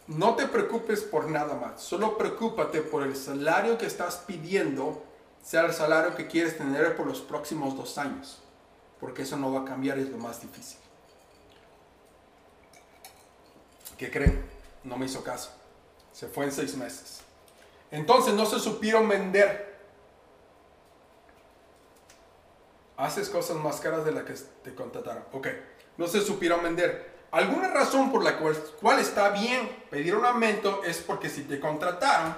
No te preocupes por nada más, solo preocúpate por el salario que estás pidiendo, sea el salario que quieres tener por los próximos dos años, porque eso no va a cambiar, es lo más difícil. ¿Qué creen? No me hizo caso. Se fue en seis meses. Entonces no se supieron vender. Haces cosas más caras de las que te contrataron. Ok, no se supieron vender. Alguna razón por la cual, cual está bien pedir un aumento es porque si te contrataron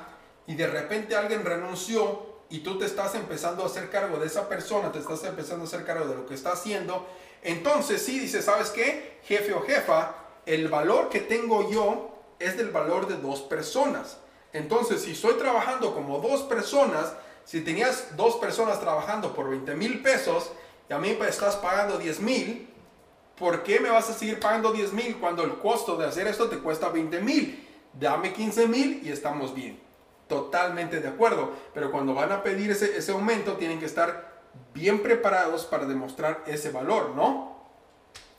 y de repente alguien renunció y tú te estás empezando a hacer cargo de esa persona, te estás empezando a hacer cargo de lo que está haciendo, entonces sí dices, ¿sabes qué? Jefe o jefa, el valor que tengo yo es del valor de dos personas. Entonces, si estoy trabajando como dos personas, si tenías dos personas trabajando por 20 mil pesos y a mí me estás pagando 10 mil, ¿por qué me vas a seguir pagando 10 mil cuando el costo de hacer esto te cuesta 20 mil? Dame 15 mil y estamos bien. Totalmente de acuerdo. Pero cuando van a pedir ese, ese aumento, tienen que estar bien preparados para demostrar ese valor, ¿no?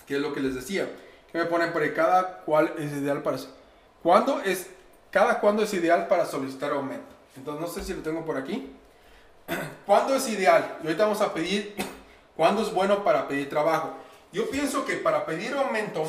Que es lo que les decía. Que me ponen por ahí, cada cual es ideal para... ¿Cuándo es, cada cuándo es ideal para solicitar aumento? Entonces, no sé si lo tengo por aquí. [CLEARS THROAT] ¿Cuándo es ideal? Y ahorita vamos a pedir, [CLEARS THROAT] ¿cuándo es bueno para pedir trabajo? Yo pienso que para pedir aumento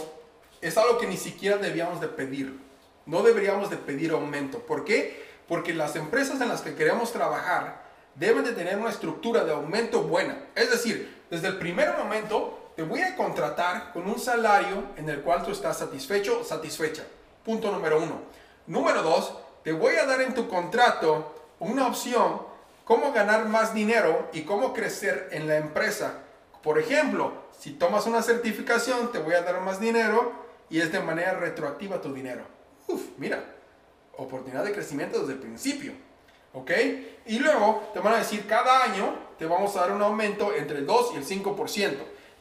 es algo que ni siquiera debíamos de pedir. No deberíamos de pedir aumento. ¿Por qué? Porque las empresas en las que queremos trabajar deben de tener una estructura de aumento buena. Es decir, desde el primer momento te voy a contratar con un salario en el cual tú estás satisfecho satisfecha. Punto número uno. Número dos, te voy a dar en tu contrato una opción cómo ganar más dinero y cómo crecer en la empresa. Por ejemplo, si tomas una certificación, te voy a dar más dinero y es de manera retroactiva tu dinero. Uf, mira, oportunidad de crecimiento desde el principio. ¿Ok? Y luego te van a decir, cada año te vamos a dar un aumento entre el 2 y el 5%.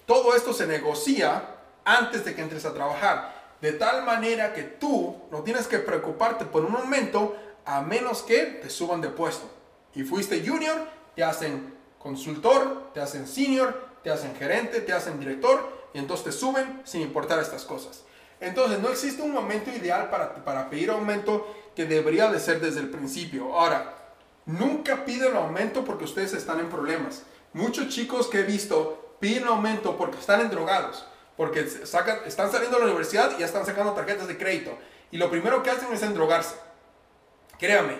Todo esto se negocia antes de que entres a trabajar. De tal manera que tú no tienes que preocuparte por un aumento a menos que te suban de puesto. Y fuiste junior, te hacen consultor, te hacen senior, te hacen gerente, te hacen director y entonces te suben sin importar estas cosas. Entonces no existe un momento ideal para, para pedir aumento que debería de ser desde el principio. Ahora, nunca piden aumento porque ustedes están en problemas. Muchos chicos que he visto piden aumento porque están en drogados porque sacan, están saliendo de la universidad y ya están sacando tarjetas de crédito. Y lo primero que hacen es endrogarse. Créame,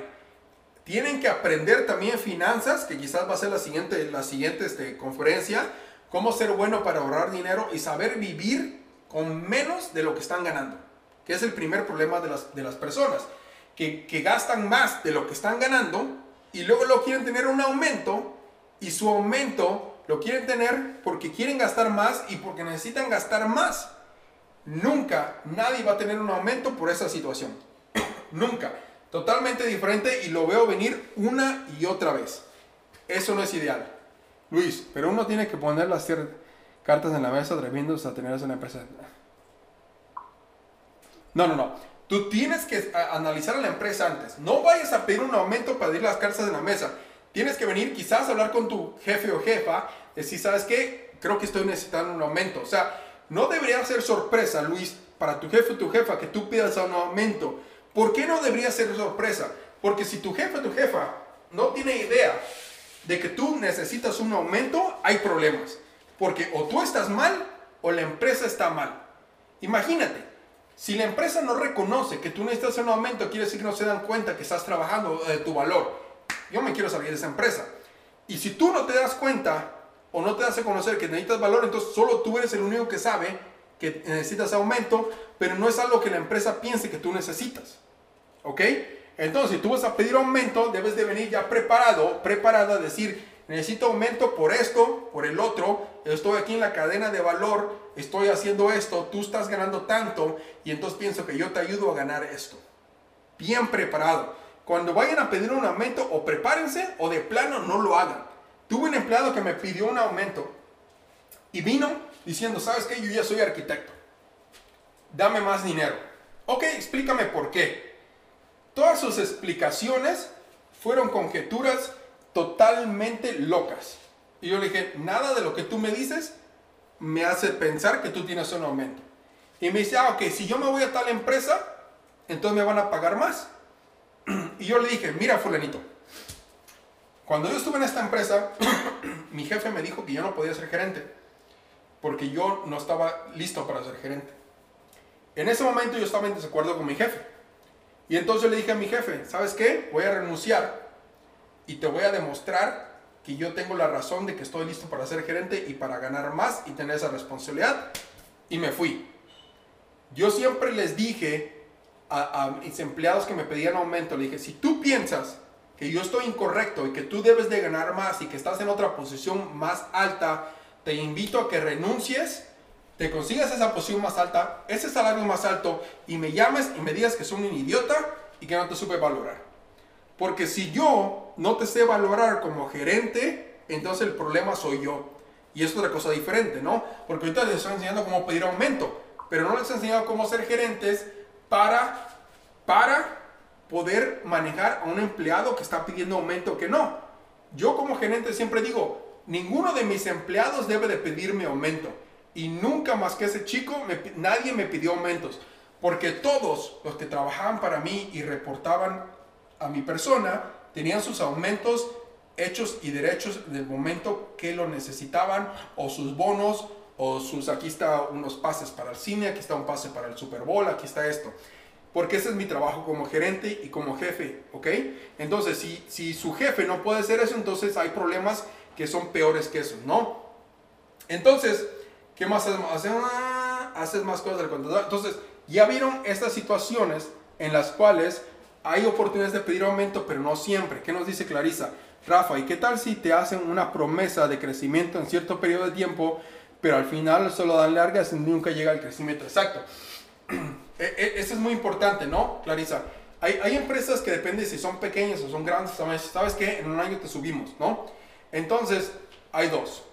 tienen que aprender también finanzas, que quizás va a ser la siguiente, la siguiente este, conferencia, cómo ser bueno para ahorrar dinero y saber vivir con menos de lo que están ganando. Que es el primer problema de las, de las personas, que, que gastan más de lo que están ganando y luego lo quieren tener un aumento y su aumento lo quieren tener porque quieren gastar más y porque necesitan gastar más. Nunca nadie va a tener un aumento por esa situación. [COUGHS] Nunca. Totalmente diferente y lo veo venir una y otra vez. Eso no es ideal. Luis, pero uno tiene que poner las cartas en la mesa atreviéndose a tener esa empresa. No, no, no. Tú tienes que analizar a la empresa antes. No vayas a pedir un aumento para pedir las cartas en la mesa. Tienes que venir quizás a hablar con tu jefe o jefa, decir, ¿sabes qué? Creo que estoy necesitando un aumento. O sea, no debería ser sorpresa, Luis, para tu jefe o tu jefa que tú pidas un aumento. ¿Por qué no debería ser sorpresa? Porque si tu jefe o tu jefa no tiene idea de que tú necesitas un aumento, hay problemas. Porque o tú estás mal o la empresa está mal. Imagínate, si la empresa no reconoce que tú necesitas un aumento, quiere decir que no se dan cuenta que estás trabajando de tu valor yo me quiero salir de esa empresa. Y si tú no te das cuenta o no te das a conocer que necesitas valor, entonces solo tú eres el único que sabe que necesitas aumento, pero no es algo que la empresa piense que tú necesitas. ¿Ok? Entonces, si tú vas a pedir aumento, debes de venir ya preparado, preparada a decir, necesito aumento por esto, por el otro, estoy aquí en la cadena de valor, estoy haciendo esto, tú estás ganando tanto, y entonces pienso que yo te ayudo a ganar esto. Bien preparado cuando vayan a pedir un aumento, o prepárense o de plano no lo hagan. Tuve un empleado que me pidió un aumento y vino diciendo, ¿sabes qué? Yo ya soy arquitecto. Dame más dinero. Ok, explícame por qué. Todas sus explicaciones fueron conjeturas totalmente locas. Y yo le dije, nada de lo que tú me dices me hace pensar que tú tienes un aumento. Y me dice, ah, ok, si yo me voy a tal empresa, entonces me van a pagar más. [CLEARS THROAT] Y yo le dije, mira fulanito, cuando yo estuve en esta empresa, [CLEARS THROAT] mi jefe me dijo que yo no podía ser gerente, porque yo no estaba listo para ser gerente. En ese momento yo estaba en desacuerdo con mi jefe. Y entonces le dije a mi jefe, ¿sabes qué? Voy a renunciar y te voy a demostrar que yo tengo la razón de que estoy listo para ser gerente y para ganar más y tener esa responsabilidad. Y me fui. yo siempre les dije a, mis empleados que me pedían aumento, le dije, si tú piensas que yo estoy incorrecto y que tú debes de ganar más y que estás en otra posición más alta, te invito a que renuncies, te consigas esa posición más alta, ese salario más alto y me llames y me digas que soy un idiota y que no te supe valorar. Porque si yo no te sé valorar como gerente, entonces el problema soy yo. Y es otra cosa diferente, ¿no? Porque ahorita les estoy enseñando cómo pedir aumento, pero no les he enseñado cómo ser gerentes para, para poder manejar a un empleado que está pidiendo aumento que no. Yo como gerente siempre digo, ninguno de mis empleados debe de pedirme aumento. Y nunca más que ese chico, nadie me pidió aumentos. Porque todos los que trabajaban para mí y reportaban a mi persona tenían sus aumentos hechos y derechos del momento que lo necesitaban o sus bonos o sus aquí está unos pases para el cine, aquí está un pase para el Super Bowl, aquí está esto porque ese es mi trabajo como gerente y como jefe, ¿ok? Entonces, si, si su jefe no puede hacer eso, entonces hay problemas que son peores que eso, ¿no? Entonces, ¿qué más haces? Ah, haces más cosas del contador. Entonces, ya vieron estas situaciones en las cuales hay oportunidades de pedir aumento, pero no siempre. ¿Qué nos dice Clarisa? Rafa, ¿y qué tal si te hacen una promesa de crecimiento en cierto periodo de tiempo, pero al final solo dan largas y nunca llega al crecimiento exacto? [CLEARS THROAT] E, e, eso es muy importante, ¿no, Clarisa? Hay, hay, empresas que depende si son pequeñas o son grandes, ¿sabes qué? En un año te subimos, ¿no? Entonces, hay dos.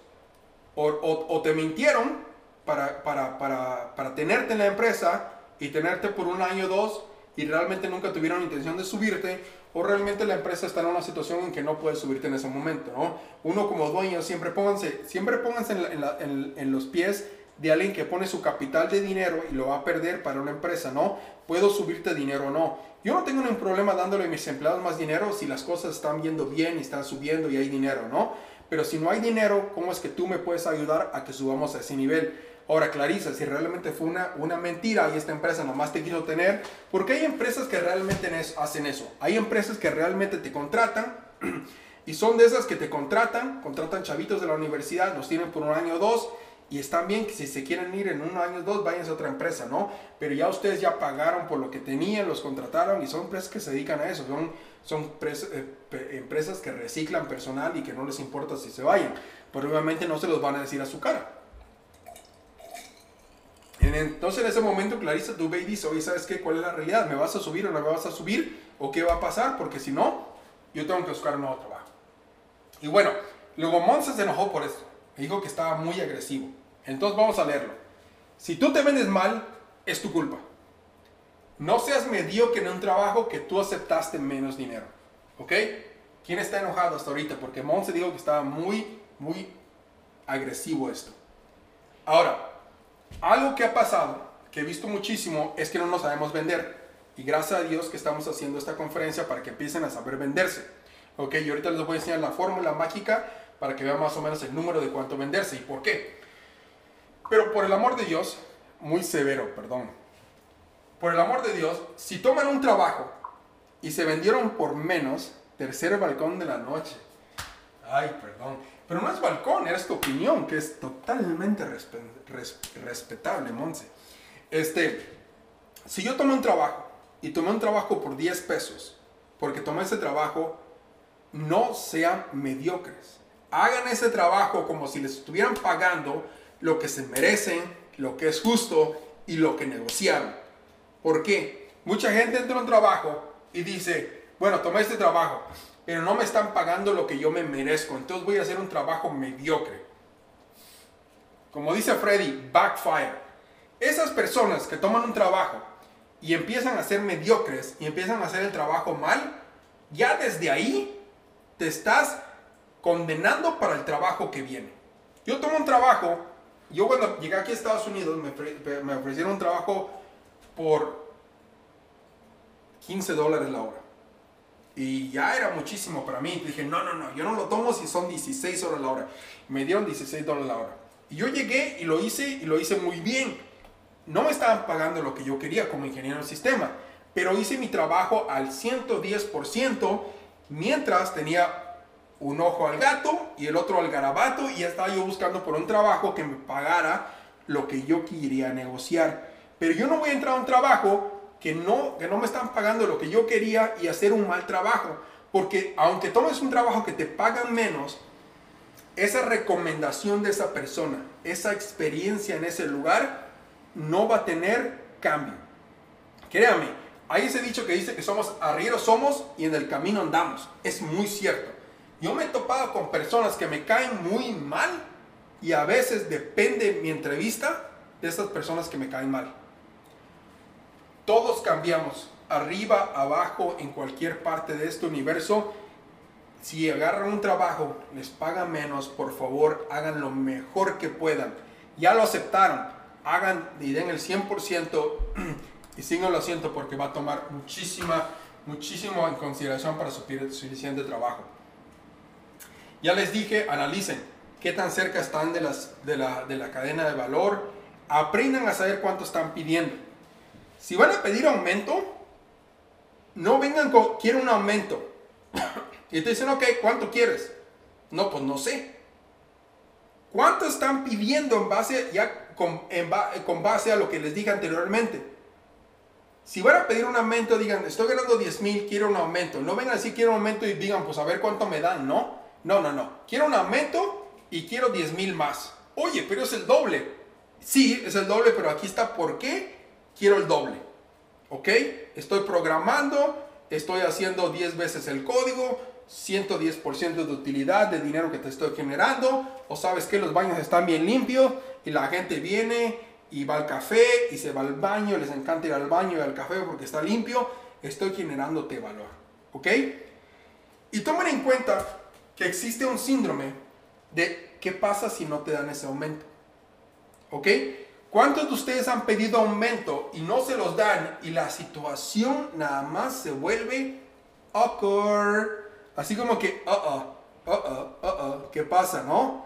O, te mintieron para, para, para, para, tenerte en la empresa y tenerte por un año o dos y realmente nunca tuvieron intención de subirte, o realmente la empresa está en una situación en que no puede subirte en ese momento, ¿no? Uno como dueño siempre pónganse, siempre pónganse en, los pies de alguien que pone su capital de dinero y lo va a perder para una empresa, ¿no? Puedo subirte dinero o no. Yo no tengo ningún problema dándole a mis empleados más dinero si las cosas están viendo bien y están subiendo y hay dinero, ¿no? Pero si no hay dinero, ¿cómo es que tú me puedes ayudar a que subamos a ese nivel? Ahora, Clarisa, si realmente fue una, una mentira y esta empresa nomás te quiso tener, porque hay empresas que realmente hacen eso. Hay empresas que realmente te contratan [CLEARS THROAT] y son de esas que te contratan, contratan chavitos de la universidad, los tienen por un año o dos y están bien que si se quieren ir en un año o dos, vayan a otra empresa, ¿no? Pero ya ustedes ya pagaron por lo que tenían, los contrataron y son empresas que se dedican a eso. Son, son eh, empresas que reciclan personal y que no les importa si se vayan. Pero obviamente no se los van a decir a su cara. Entonces en ese momento Clarisa tú ve y dice, oye, ¿sabes qué? ¿Cuál es la realidad? ¿Me vas a subir o no me vas a subir? ¿O qué va a pasar? Porque si no, yo tengo que buscar un nuevo trabajo. Y bueno, luego Monza se enojó por esto. Dijo que estaba muy agresivo. Entonces vamos a leerlo. Si tú te vendes mal, es tu culpa. No seas mediocre en un trabajo que tú aceptaste menos dinero. ¿Ok? ¿Quién está enojado hasta ahorita? Porque Monse dijo que estaba muy, muy agresivo esto. Ahora, algo que ha pasado, que he visto muchísimo, es que no nos sabemos vender. Y gracias a Dios que estamos haciendo esta conferencia para que empiecen a saber venderse. Ok, y ahorita les voy a enseñar la fórmula mágica para que vean más o menos el número de cuánto venderse y por qué. Pero por el amor de Dios, muy severo, perdón. Por el amor de Dios, si toman un trabajo y se vendieron por menos, tercer balcón de la noche. Ay, perdón. Pero no es balcón, es tu opinión, que es totalmente respetable, Monse. Este, si yo tomé un trabajo y tomé un trabajo por 10 pesos, porque tomé ese trabajo, no sean mediocres. Hagan ese trabajo como si les estuvieran pagando lo que se merecen, lo que es justo y lo que negociaron. ¿Por qué? Mucha gente entra a un trabajo y dice, bueno, tomé este trabajo, pero no me están pagando lo que yo me merezco, entonces voy a hacer un trabajo mediocre. Como dice Freddy, backfire. Esas personas que toman un trabajo y empiezan a ser mediocres y empiezan a hacer el trabajo mal, ya desde ahí te estás condenando para el trabajo que viene. Yo tomo un trabajo yo cuando llegué aquí a Estados Unidos me, ofrecieron un trabajo por 15 dólares la hora. Y ya era muchísimo para mí. Dije, no, no, no, yo no lo tomo si son 16 horas la hora. Me dieron 16 dólares la hora. Y yo llegué y lo hice y lo hice muy bien. No me estaban pagando lo que yo quería como ingeniero del sistema, pero hice mi trabajo al 110% mientras tenía un ojo al gato y el otro al garabato y estaba yo buscando por un trabajo que me pagara lo que yo quería negociar. pero yo no voy a entrar a un trabajo que no, que no me están pagando lo que yo quería y hacer un mal trabajo. Porque aunque tomes un trabajo que te pagan menos, esa recomendación de esa persona, esa experiencia en ese lugar, no va a tener cambio. Créame, hay ese dicho que dice que somos arrieros somos y en el camino andamos. Es muy cierto. Yo me he topado con personas que me caen muy mal y a veces depende mi entrevista de estas personas que me caen mal. Todos cambiamos, arriba, abajo, en cualquier parte de este universo. Si agarran un trabajo, les pagan menos, por favor, hagan lo mejor que puedan. Ya lo aceptaron, hagan y den el 100% [CLEARS THROAT] y sigan lo asiento porque va a tomar muchísima, muchísimo en consideración para su suficiente trabajo. Ya les dije, analicen qué tan cerca están de, las, de, la, de la cadena de valor, aprendan a saber cuánto están pidiendo. Si van a pedir aumento, no vengan con, quiero un aumento. [COUGHS] y te dicen, ok, ¿cuánto quieres? No, pues no sé. ¿Cuánto están pidiendo en base, ya con, con base a lo que les dije anteriormente? Si van a pedir un aumento, digan, estoy ganando 10 mil, quiero un aumento. No vengan así, quiero un aumento y digan, pues a ver cuánto me dan. No, no, no, no. Quiero un aumento y quiero 10 mil más. Oye, pero es el doble. Sí, es el doble, pero aquí está por qué quiero el doble. ¿Ok? Estoy programando, estoy haciendo 10 veces el código, 110% de utilidad de dinero que te estoy generando. O sabes que los baños están bien limpios y la gente viene y va al café y se va al baño, les encanta ir al baño y al café porque está limpio, estoy generándote valor. ¿Ok? Y tomen en cuenta que existe un síndrome de qué pasa si no te dan ese aumento. ¿Ok? ¿Cuántos de ustedes han pedido aumento y no se los dan y la situación nada más se vuelve awkward? Así como que, uh uh, uh uh, uh uh, ¿qué pasa, no?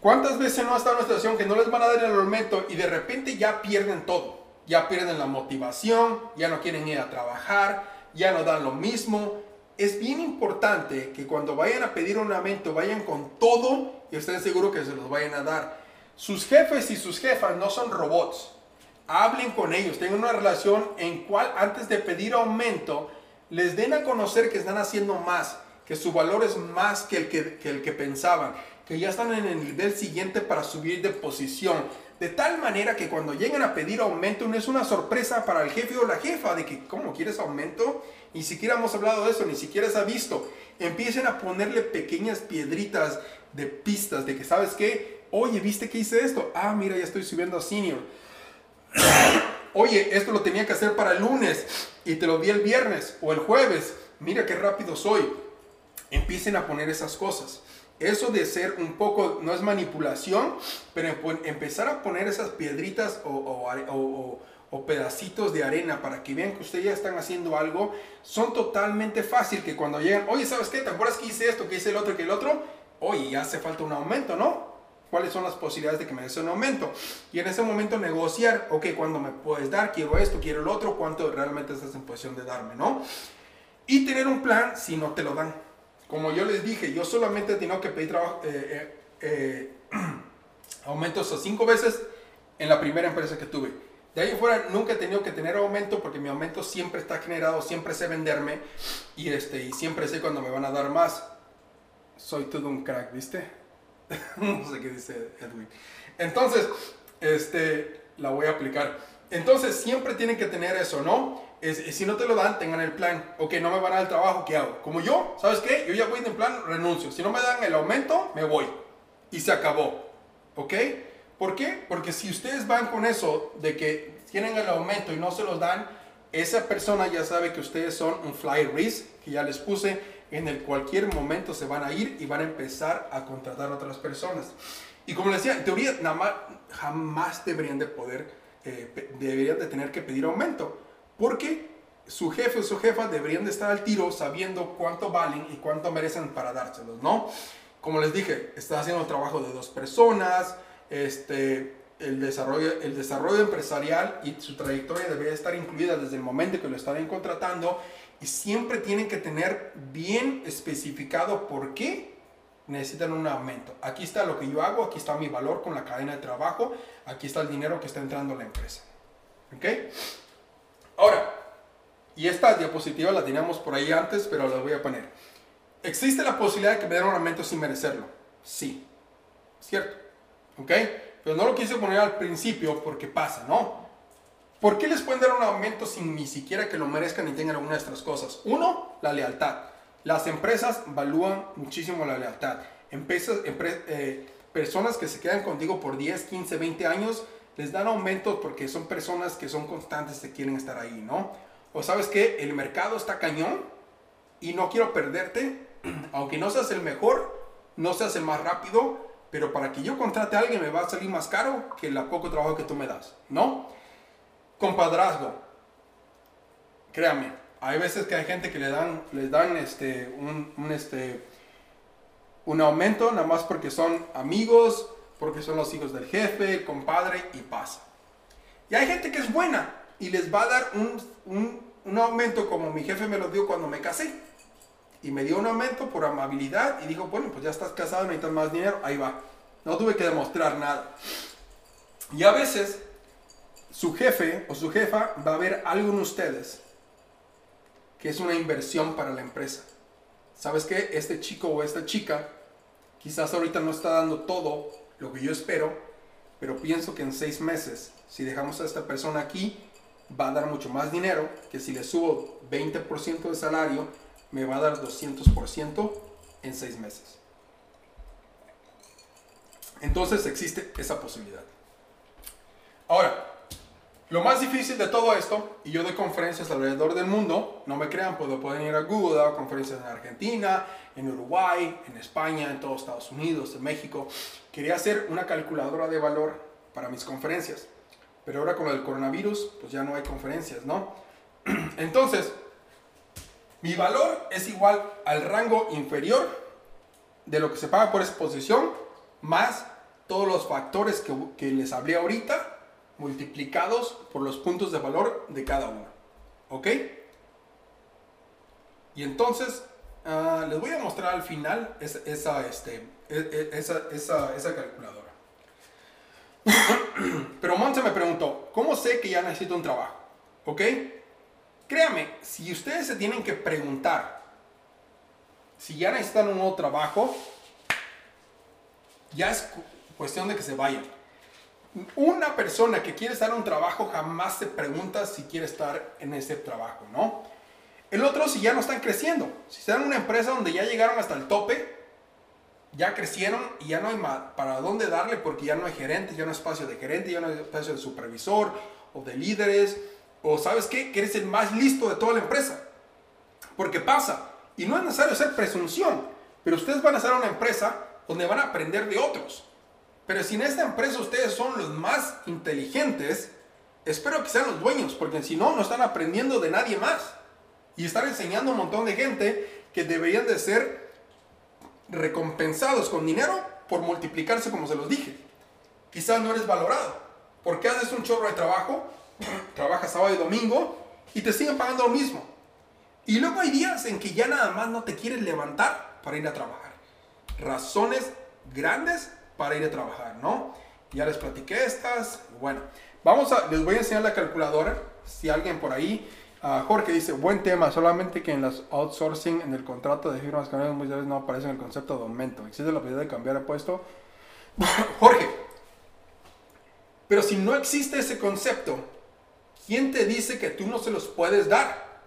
¿Cuántas veces no ha estado en una situación que no les van a dar el aumento y de repente ya pierden todo? Ya pierden la motivación, ya no quieren ir a trabajar, ya no dan lo mismo. Es bien importante que cuando vayan a pedir un aumento vayan con todo y estén seguros que se los vayan a dar. Sus jefes y sus jefas no son robots. Hablen con ellos, tengan una relación en cual antes de pedir aumento les den a conocer que están haciendo más, que su valor es más que el que, el que pensaban que ya están en el nivel siguiente para subir de posición. De tal manera que cuando lleguen a pedir aumento no es una sorpresa para el jefe o la jefa de que, ¿cómo quieres aumento? Ni siquiera hemos hablado de eso, ni siquiera se ha visto. Empiecen a ponerle pequeñas piedritas de pistas de que, ¿sabes qué? Oye, ¿viste que hice esto? Ah, mira, ya estoy subiendo a senior. [COUGHS] Oye, esto lo tenía que hacer para el lunes y te lo di el viernes o el jueves. Mira qué rápido soy. Empiecen a poner esas cosas eso de ser un poco, no es manipulación, pero empezar a poner esas piedritas o, pedacitos de arena para que vean que ustedes ya están haciendo algo, son totalmente fácil que cuando llegan, oye, ¿sabes qué? ¿Te acuerdas que hice esto, que hice el otro, que el otro? Oye, ya hace falta un aumento, ¿no? ¿Cuáles son las posibilidades de que me des un aumento? Y en ese momento negociar, ok, ¿cuándo me puedes dar? Quiero esto, quiero el otro, ¿cuánto realmente estás en posición de darme, ¿no? Y tener un plan si no te lo dan. Como yo les dije, yo solamente he tenido que pedir trabajo, eh, eh, eh, [CLEARS THROAT] aumentos a cinco veces en la primera empresa que tuve. De ahí fuera nunca he tenido que tener aumento porque mi aumento siempre está generado, siempre sé venderme y, este, y siempre sé cuando me van a dar más. Soy todo un crack, ¿viste? [LAUGHS] no sé qué dice Edwin. Entonces, este, la voy a aplicar. Entonces siempre tienen que tener eso, ¿no? si no te lo dan, tengan el plan. Ok, no me van a dar el trabajo, ¿qué hago? Como yo, ¿sabes qué? Yo ya voy en plan, renuncio. Si no me dan el aumento, me voy. Y se acabó. ¿Ok? ¿Por qué? Porque si ustedes van con eso de que tienen el aumento y no se los dan, esa persona ya sabe que ustedes son un fly risk, que ya les puse, en el cualquier momento se van a ir y van a empezar a contratar a otras personas. Y como les decía, en teoría, nada más, jamás deberían de poder, eh, deberían de tener que pedir aumento porque su jefe o su jefa deberían de estar al tiro sabiendo cuánto valen y cuánto merecen para dárselos, ¿no? Como les dije, está haciendo el trabajo de dos personas, este, el, desarrollo, el desarrollo empresarial y su trayectoria debería estar incluida desde el momento que lo están contratando y siempre tienen que tener bien especificado por qué necesitan un aumento. Aquí está lo que yo hago, aquí está mi valor con la cadena de trabajo, aquí está el dinero que está entrando a la empresa. ¿Ok? Ahora, y esta diapositiva la teníamos por ahí antes, pero la voy a poner. ¿Existe la posibilidad de que me den un aumento sin merecerlo? Sí. ¿Cierto? ¿Ok? Pero no lo quise poner al principio porque pasa, ¿no? ¿Por qué les pueden dar un aumento sin ni siquiera que lo merezcan y tengan alguna de estas cosas? Uno, la lealtad. Las empresas valúan muchísimo la lealtad. Empresas, eh, personas que se quedan contigo por 10, 15, 20 años, les dan aumentos porque son personas que son constantes, que quieren estar ahí, ¿no? O sabes que el mercado está cañón y no quiero perderte, [CLEARS THROAT] aunque no seas el mejor, no seas el más rápido, pero para que yo contrate a alguien me va a salir más caro que el poco trabajo que tú me das, ¿no? Compadrazgo. Créame, hay veces que hay gente que le dan, les dan este, un, este, un aumento nada más porque son amigos, porque son los hijos del jefe, el compadre y pasa. Y hay gente que es buena y les va a dar un, un, un aumento como mi jefe me lo dio cuando me casé. Y me dio un aumento por amabilidad y dijo, bueno, pues ya estás casado, necesitas más dinero, ahí va. No tuve que demostrar nada. Y a veces su jefe o su jefa va a ver algo en ustedes que es una inversión para la empresa. ¿Sabes qué? Este chico o esta chica quizás ahorita no está dando todo lo que yo espero, pero pienso que en seis meses, si dejamos a esta persona aquí, va a dar mucho más dinero que si le subo 20% de salario, me va a dar 200% en seis meses. Entonces existe esa posibilidad. Ahora, lo más difícil de todo esto, y yo doy conferencias alrededor del mundo, no me crean, puedo, pueden ir a Google, conferencias en Argentina, en Uruguay, en España, en todos Estados Unidos, en México. Quería hacer una calculadora de valor para mis conferencias, pero ahora con el coronavirus, pues ya no hay conferencias, ¿no? [CLEARS THROAT] Entonces, mi valor es igual al rango inferior de lo que se paga por exposición, más todos los factores que, que les hablé ahorita, multiplicados por los puntos de valor de cada uno. ¿Ok? Y entonces ah, les voy a mostrar al final esa, este, e, e, esa, esa, esa calculadora. [COUGHS] Pero Monse me preguntó, ¿cómo sé que ya necesito un trabajo? ¿Ok? Créame, si ustedes se tienen que preguntar si ya necesitan un nuevo trabajo, ya es cuestión de que se vayan una persona que quiere estar en un trabajo jamás se pregunta si quiere estar en ese trabajo, ¿no? El otro, si ya no están creciendo, si están en una empresa donde ya llegaron hasta el tope, ya crecieron y ya no hay para dónde darle porque ya no hay gerente, ya no hay espacio de gerente, ya no hay espacio de supervisor o de líderes, o sabes qué, que eres el más listo de toda la empresa. Porque pasa, y no es necesario ser presunción, pero ustedes van a ser una empresa donde van a aprender de otros. Pero si en esta empresa ustedes son los más inteligentes, espero que sean los dueños, porque si no, no están aprendiendo de nadie más. Y están enseñando a un montón de gente que deberían de ser recompensados con dinero por multiplicarse como se los dije. Quizás no eres valorado, porque haces un chorro de trabajo, [CLEARS THROAT] trabajas sábado y domingo y te siguen pagando lo mismo. Y luego hay días en que ya nada más no te quieres levantar para ir a trabajar. Razones grandes para ir a trabajar, ¿no? Ya les platiqué estas. Bueno, vamos a, les voy a enseñar la calculadora. Si alguien por ahí, uh, Jorge dice, buen tema, solamente que en las outsourcing, en el contrato de firmas canales muchas veces no aparece el concepto de aumento. ¿Existe la posibilidad de cambiar de puesto? [LAUGHS] Jorge, pero si no existe ese concepto, ¿quién te dice que tú no se los puedes dar?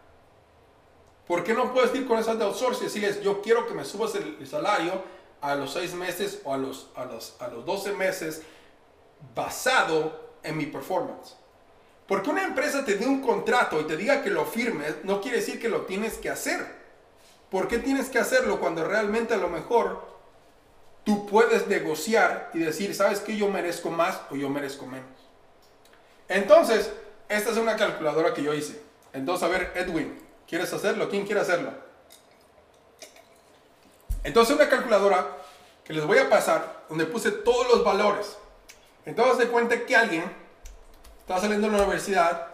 ¿Por qué no puedes ir con esas de outsourcing y decirles, yo quiero que me subas el salario a los seis meses o a los, a los, a los 12 meses basado en mi performance. Porque una empresa te dé un contrato y te diga que lo firmes, no quiere decir que lo tienes que hacer. ¿Por qué tienes que hacerlo cuando realmente a lo mejor tú puedes negociar y decir, sabes que yo merezco más o yo merezco menos? Entonces, esta es una calculadora que yo hice. Entonces, a ver, Edwin, ¿quieres hacerlo? ¿Quién quiere hacerlo? Entonces una calculadora que les voy a pasar, donde puse todos los valores. Entonces de cuenta que alguien está saliendo de la universidad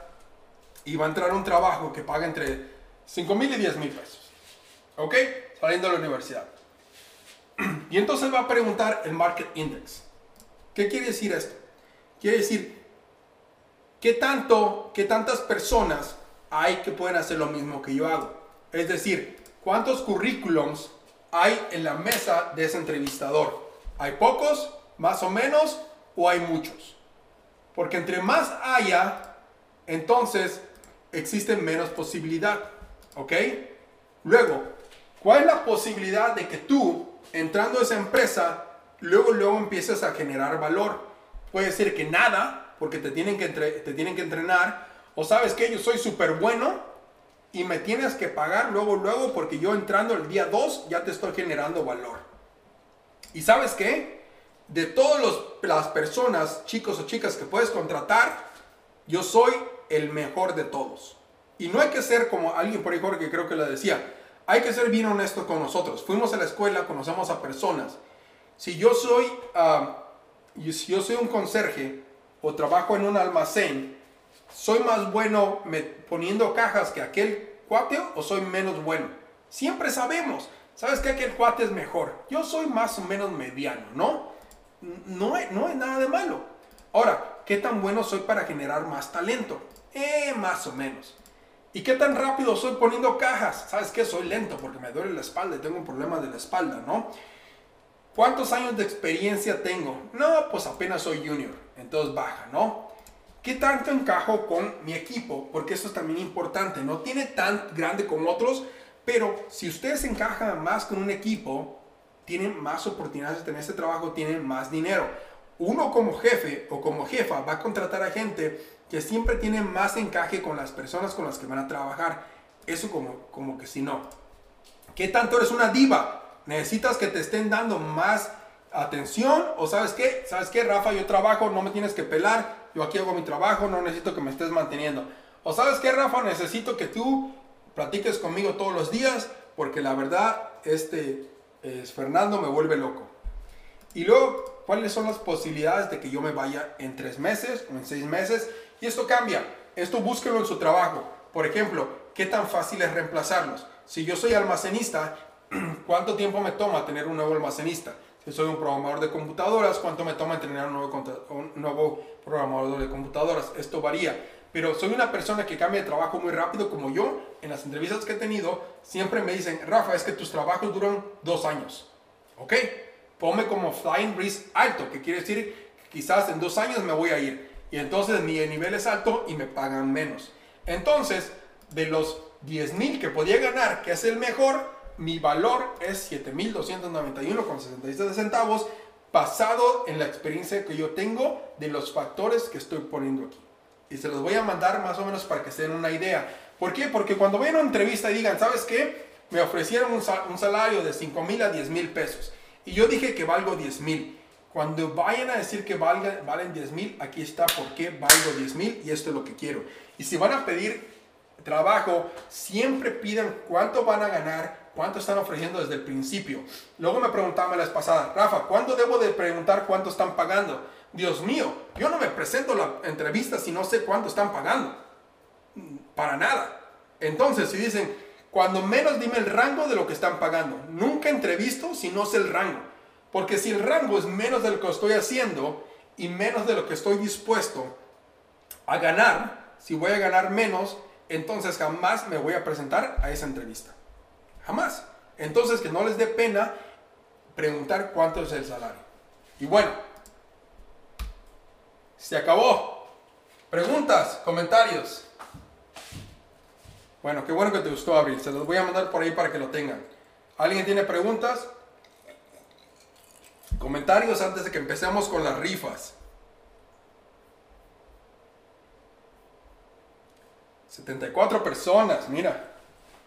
y va a entrar a un trabajo que paga entre 5 mil y 10 mil pesos. ¿Ok? Saliendo de la universidad. [CLEARS THROAT] Y entonces va a preguntar el Market Index. ¿Qué quiere decir esto? Quiere decir, ¿qué tanto, qué tantas personas hay que pueden hacer lo mismo que yo hago? Es decir, ¿cuántos currículums hay en la mesa de ese entrevistador? ¿Hay pocos, más o menos, o hay muchos? Porque entre más haya, entonces existe menos posibilidad. ¿Ok? Luego, ¿cuál es la posibilidad de que tú, entrando a esa empresa, luego, luego empieces a generar valor? Puede ser que nada, porque te tienen que, te tienen que entrenar, o sabes que yo soy súper bueno y me tienes que pagar luego, luego, porque yo entrando el día 2 ya te estoy generando valor. ¿Y sabes qué? De todas las personas, chicos o chicas que puedes contratar, yo soy el mejor de todos. Y no hay que ser como alguien por ahí, Jorge, creo que lo decía. Hay que ser bien honesto con nosotros. Fuimos a la escuela, conocemos a personas. Si yo soy, si yo soy un conserje o trabajo en un almacén, ¿soy más bueno poniendo cajas que aquel cuate o soy menos bueno? Siempre sabemos. ¿Sabes que aquel cuate es mejor? Yo soy más o menos mediano, ¿no? No, no es nada de malo. Ahora, ¿qué tan bueno soy para generar más talento? Eh, más o menos. ¿Y qué tan rápido soy poniendo cajas? ¿Sabes qué? Soy lento porque me duele la espalda y tengo un problema de la espalda, ¿no? ¿Cuántos años de experiencia tengo? No, pues apenas soy junior, entonces baja, ¿no? ¿Qué tanto encajo con mi equipo? Porque eso es también importante. No tiene tan grande como otros, pero si ustedes encajan más con un equipo, tienen más oportunidades de tener este trabajo, tienen más dinero. Uno como jefe o como jefa va a contratar a gente que siempre tienen más encaje con las personas con las que van a trabajar. Eso como, como que si no. ¿Qué tanto eres una diva? ¿Necesitas que te estén dando más atención? ¿O sabes qué? ¿Sabes qué, Rafa? Yo trabajo, no me tienes que pelar. Yo aquí hago mi trabajo, no necesito que me estés manteniendo. ¿O sabes qué, Rafa? Necesito que tú platiques conmigo todos los días porque la verdad, este es Fernando me vuelve loco. Y luego, ¿cuáles son las posibilidades de que yo me vaya en tres meses o en seis meses? Y esto cambia. Esto búsquelo en su trabajo. Por ejemplo, ¿qué tan fácil es reemplazarlos? Si yo soy almacenista, [CLEARS THROAT] ¿cuánto tiempo me toma tener un nuevo almacenista? Soy un programador de computadoras, ¿cuánto me toma tener un nuevo, un nuevo programador de computadoras? Esto varía. Pero soy una persona que cambia de trabajo muy rápido como yo. En las entrevistas que he tenido, siempre me dicen, Rafa, es que tus trabajos duran dos años. ¿Ok? Ponme como flying risk alto, que quiere decir quizás en dos años me voy a ir y entonces mi nivel es alto y me pagan menos. Entonces, de los 10 mil que podía ganar, que es el mejor, mi valor es 7.291,67 centavos basado en la experiencia que yo tengo de los factores que estoy poniendo aquí. Y se los voy a mandar más o menos para que se den una idea. ¿Por qué? Porque cuando vayan a una entrevista y digan, ¿sabes qué? Me ofrecieron un, salario de 5 mil a 10 mil pesos. Y yo dije que valgo 10 mil. Cuando vayan a decir que valga, valen 10 mil, aquí está por qué valgo 10 mil y esto es lo que quiero. Y si van a pedir trabajo, siempre pidan cuánto van a ganar, cuánto están ofreciendo desde el principio. Luego me preguntaba la vez pasada, Rafa, ¿cuándo debo de preguntar cuánto están pagando? Dios mío, yo no me presento la entrevista si no sé cuánto están pagando. Para nada. Entonces, si dicen, cuando menos dime el rango de lo que están pagando. Nunca entrevisto si no sé el rango. Porque si el rango es menos de lo que estoy haciendo y menos de lo que estoy dispuesto a ganar, si voy a ganar menos, entonces jamás me voy a presentar a esa entrevista. Jamás. Entonces que no les dé pena preguntar cuánto es el salario. Y bueno, se acabó. Preguntas, comentarios. Bueno, qué bueno que te gustó, Abril. Se los voy a mandar por ahí para que lo tengan. ¿Alguien tiene preguntas? Comentarios antes de que empecemos con las rifas. 74 personas, mira.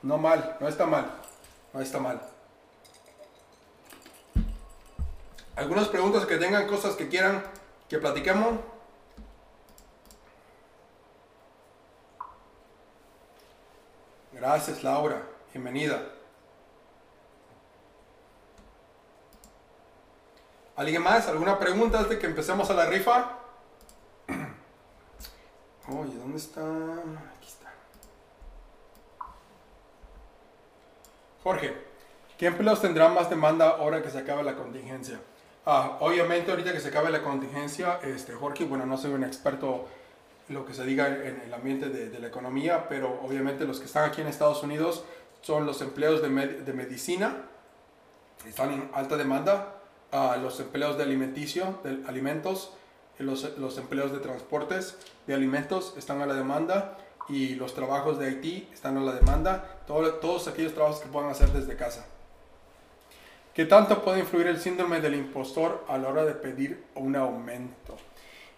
No mal, no está mal. No está mal. ¿Algunas preguntas que tengan, cosas que quieran que platiquemos? Gracias, Laura. Bienvenida. ¿Alguien más? ¿Alguna pregunta antes de que empecemos a la rifa? [CLEARS THROAT] Oye, ¿dónde está? Aquí está. Jorge, ¿Qué empleos tendrán más demanda ahora que se acabe la contingencia? Ah, obviamente ahorita que se acabe la contingencia, este, Jorge, bueno, no soy un experto lo que se diga en el ambiente de, de la economía, pero obviamente los que están aquí en Estados Unidos son los empleos de, de medicina, están en alta demanda, ah, los empleos de alimenticio, de alimentos, los, los empleos de transportes de alimentos están a la demanda y los trabajos de IT están a la demanda, todo, todos aquellos trabajos que puedan hacer desde casa. ¿Qué tanto puede influir el síndrome del impostor a la hora de pedir un aumento?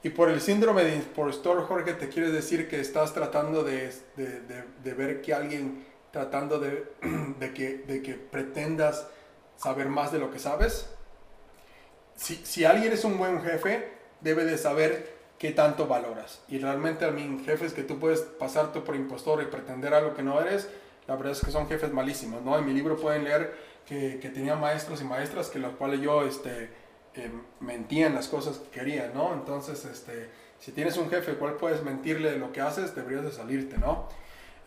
Y por el síndrome del impostor, Jorge, te quiere decir que estás tratando de, de, de, ver que alguien, tratando [CLEARS THROAT] de, que, de que pretendas saber más de lo que sabes. Si, si alguien es un buen jefe, debe de saber qué tanto valoras. Y realmente a mí, jefes que tú puedes pasarte por impostor y pretender algo que no eres, la verdad es que son jefes malísimos, ¿no? En mi libro pueden leer que, que tenía maestros y maestras que los cuales yo este, eh, mentían las cosas que quería, ¿no? Entonces, este, si tienes un jefe cual puedes mentirle lo que haces, deberías de salirte, ¿no?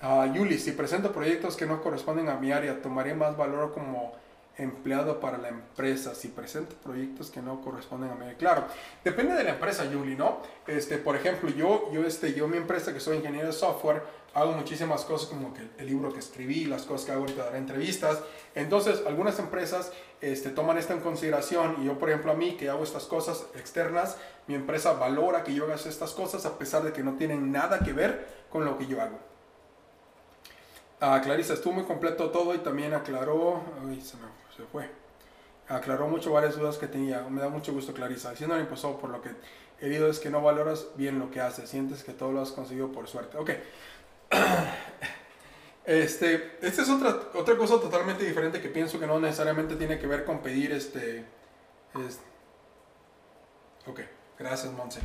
Uh, Yuli, si presento proyectos que no corresponden a mi área, tomaré más valor como empleado para la empresa si presento proyectos que no corresponden a mí. Claro, depende de la empresa, Yuli, ¿no? Este, por ejemplo, yo, yo, este, yo mi empresa que soy ingeniero de software, hago muchísimas cosas como que el libro que escribí, las cosas que hago ahorita, dar entrevistas. Entonces, algunas empresas este, toman esto en consideración y yo, por ejemplo, a mí que hago estas cosas externas, mi empresa valora que yo haga estas cosas a pesar de que no tienen nada que ver con lo que yo hago. Ah, Clarisa, estuvo muy completo todo y también aclaró, ay, se, me, se fue, aclaró mucho varias dudas que tenía. Me da mucho gusto, Clarisa. Siendo el impostor por lo que he dicho es que no valoras bien lo que haces, sientes que todo lo has conseguido por suerte. Ok. [COUGHS] Este, esta es otra, otra cosa totalmente diferente que pienso que no necesariamente tiene que ver con pedir este... ok, gracias Monse.